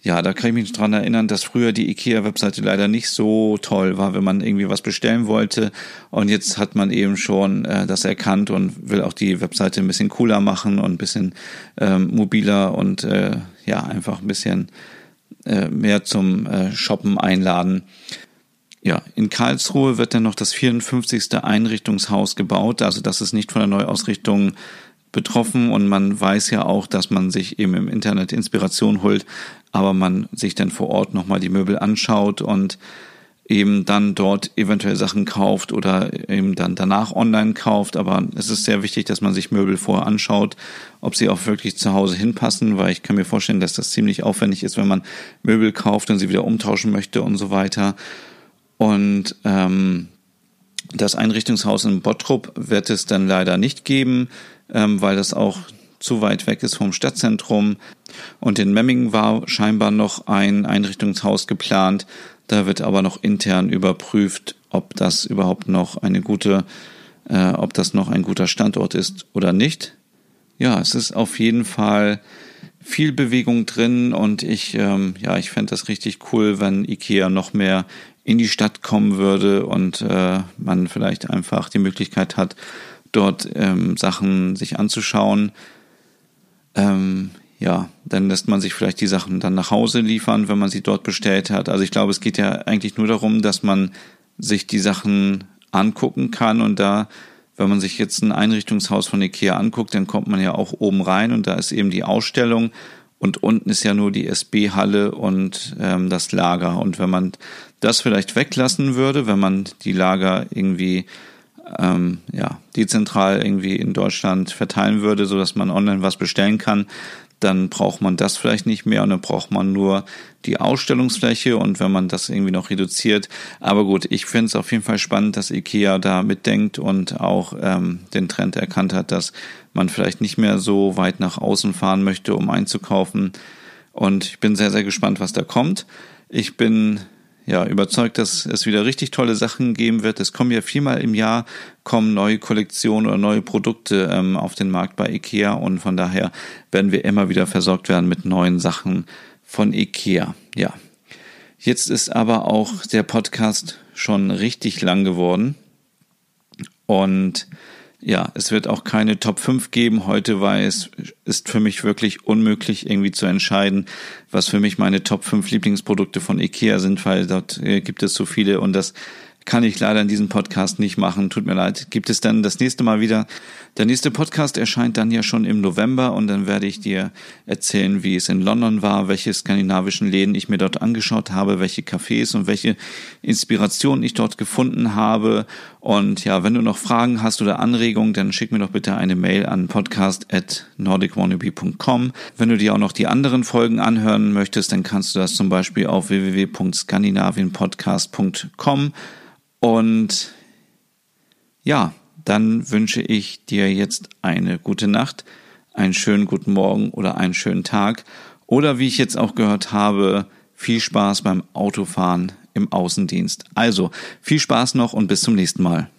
ja, da kann ich mich dran erinnern, dass früher die IKEA-Webseite leider nicht so toll war, wenn man irgendwie was bestellen wollte. Und jetzt hat man eben schon äh, das erkannt und will auch die Webseite ein bisschen cooler machen und ein bisschen ähm, mobiler und äh, ja, einfach ein bisschen äh, mehr zum äh, Shoppen einladen. Ja, in Karlsruhe wird dann noch das 54. Einrichtungshaus gebaut. Also das ist nicht von der Neuausrichtung betroffen und man weiß ja auch, dass man sich eben im Internet Inspiration holt, aber man sich dann vor Ort nochmal die Möbel anschaut und eben dann dort eventuell Sachen kauft oder eben dann danach online kauft. Aber es ist sehr wichtig, dass man sich Möbel vorher anschaut, ob sie auch wirklich zu Hause hinpassen, weil ich kann mir vorstellen, dass das ziemlich aufwendig ist, wenn man Möbel kauft und sie wieder umtauschen möchte und so weiter. Und ähm, das Einrichtungshaus in Bottrop wird es dann leider nicht geben ähm, weil das auch zu weit weg ist vom Stadtzentrum. Und in Memmingen war scheinbar noch ein Einrichtungshaus geplant. Da wird aber noch intern überprüft, ob das überhaupt noch eine gute, äh, ob das noch ein guter Standort ist oder nicht. Ja, es ist auf jeden Fall viel Bewegung drin und ich, ähm, ja, ich fände das richtig cool, wenn IKEA noch mehr in die Stadt kommen würde und äh, man vielleicht einfach die Möglichkeit hat, dort ähm, Sachen sich anzuschauen. Ähm, ja, dann lässt man sich vielleicht die Sachen dann nach Hause liefern, wenn man sie dort bestellt hat. Also ich glaube, es geht ja eigentlich nur darum, dass man sich die Sachen angucken kann und da, wenn man sich jetzt ein Einrichtungshaus von Ikea anguckt, dann kommt man ja auch oben rein und da ist eben die Ausstellung und unten ist ja nur die SB-Halle und ähm, das Lager. Und wenn man das vielleicht weglassen würde, wenn man die Lager irgendwie ähm, ja, dezentral irgendwie in Deutschland verteilen würde, so dass man online was bestellen kann, dann braucht man das vielleicht nicht mehr und dann braucht man nur die Ausstellungsfläche und wenn man das irgendwie noch reduziert. Aber gut, ich finde es auf jeden Fall spannend, dass IKEA da mitdenkt und auch ähm, den Trend erkannt hat, dass man vielleicht nicht mehr so weit nach außen fahren möchte, um einzukaufen. Und ich bin sehr, sehr gespannt, was da kommt. Ich bin ja, überzeugt, dass es wieder richtig tolle Sachen geben wird. Es kommen ja viermal im Jahr kommen neue Kollektionen oder neue Produkte ähm, auf den Markt bei IKEA und von daher werden wir immer wieder versorgt werden mit neuen Sachen von IKEA. Ja. Jetzt ist aber auch der Podcast schon richtig lang geworden und ja, es wird auch keine Top 5 geben heute, weil es ist für mich wirklich unmöglich irgendwie zu entscheiden, was für mich meine Top 5 Lieblingsprodukte von Ikea sind, weil dort äh, gibt es so viele und das kann ich leider in diesem Podcast nicht machen. Tut mir leid. Gibt es dann das nächste Mal wieder. Der nächste Podcast erscheint dann ja schon im November und dann werde ich dir erzählen, wie es in London war, welche skandinavischen Läden ich mir dort angeschaut habe, welche Cafés und welche Inspirationen ich dort gefunden habe. Und ja, wenn du noch Fragen hast oder Anregungen, dann schick mir doch bitte eine Mail an podcast.nordicwannabe.com. Wenn du dir auch noch die anderen Folgen anhören möchtest, dann kannst du das zum Beispiel auf www.skandinavienpodcast.com und ja, dann wünsche ich dir jetzt eine gute Nacht, einen schönen guten Morgen oder einen schönen Tag oder wie ich jetzt auch gehört habe, viel Spaß beim Autofahren im Außendienst. Also viel Spaß noch und bis zum nächsten Mal.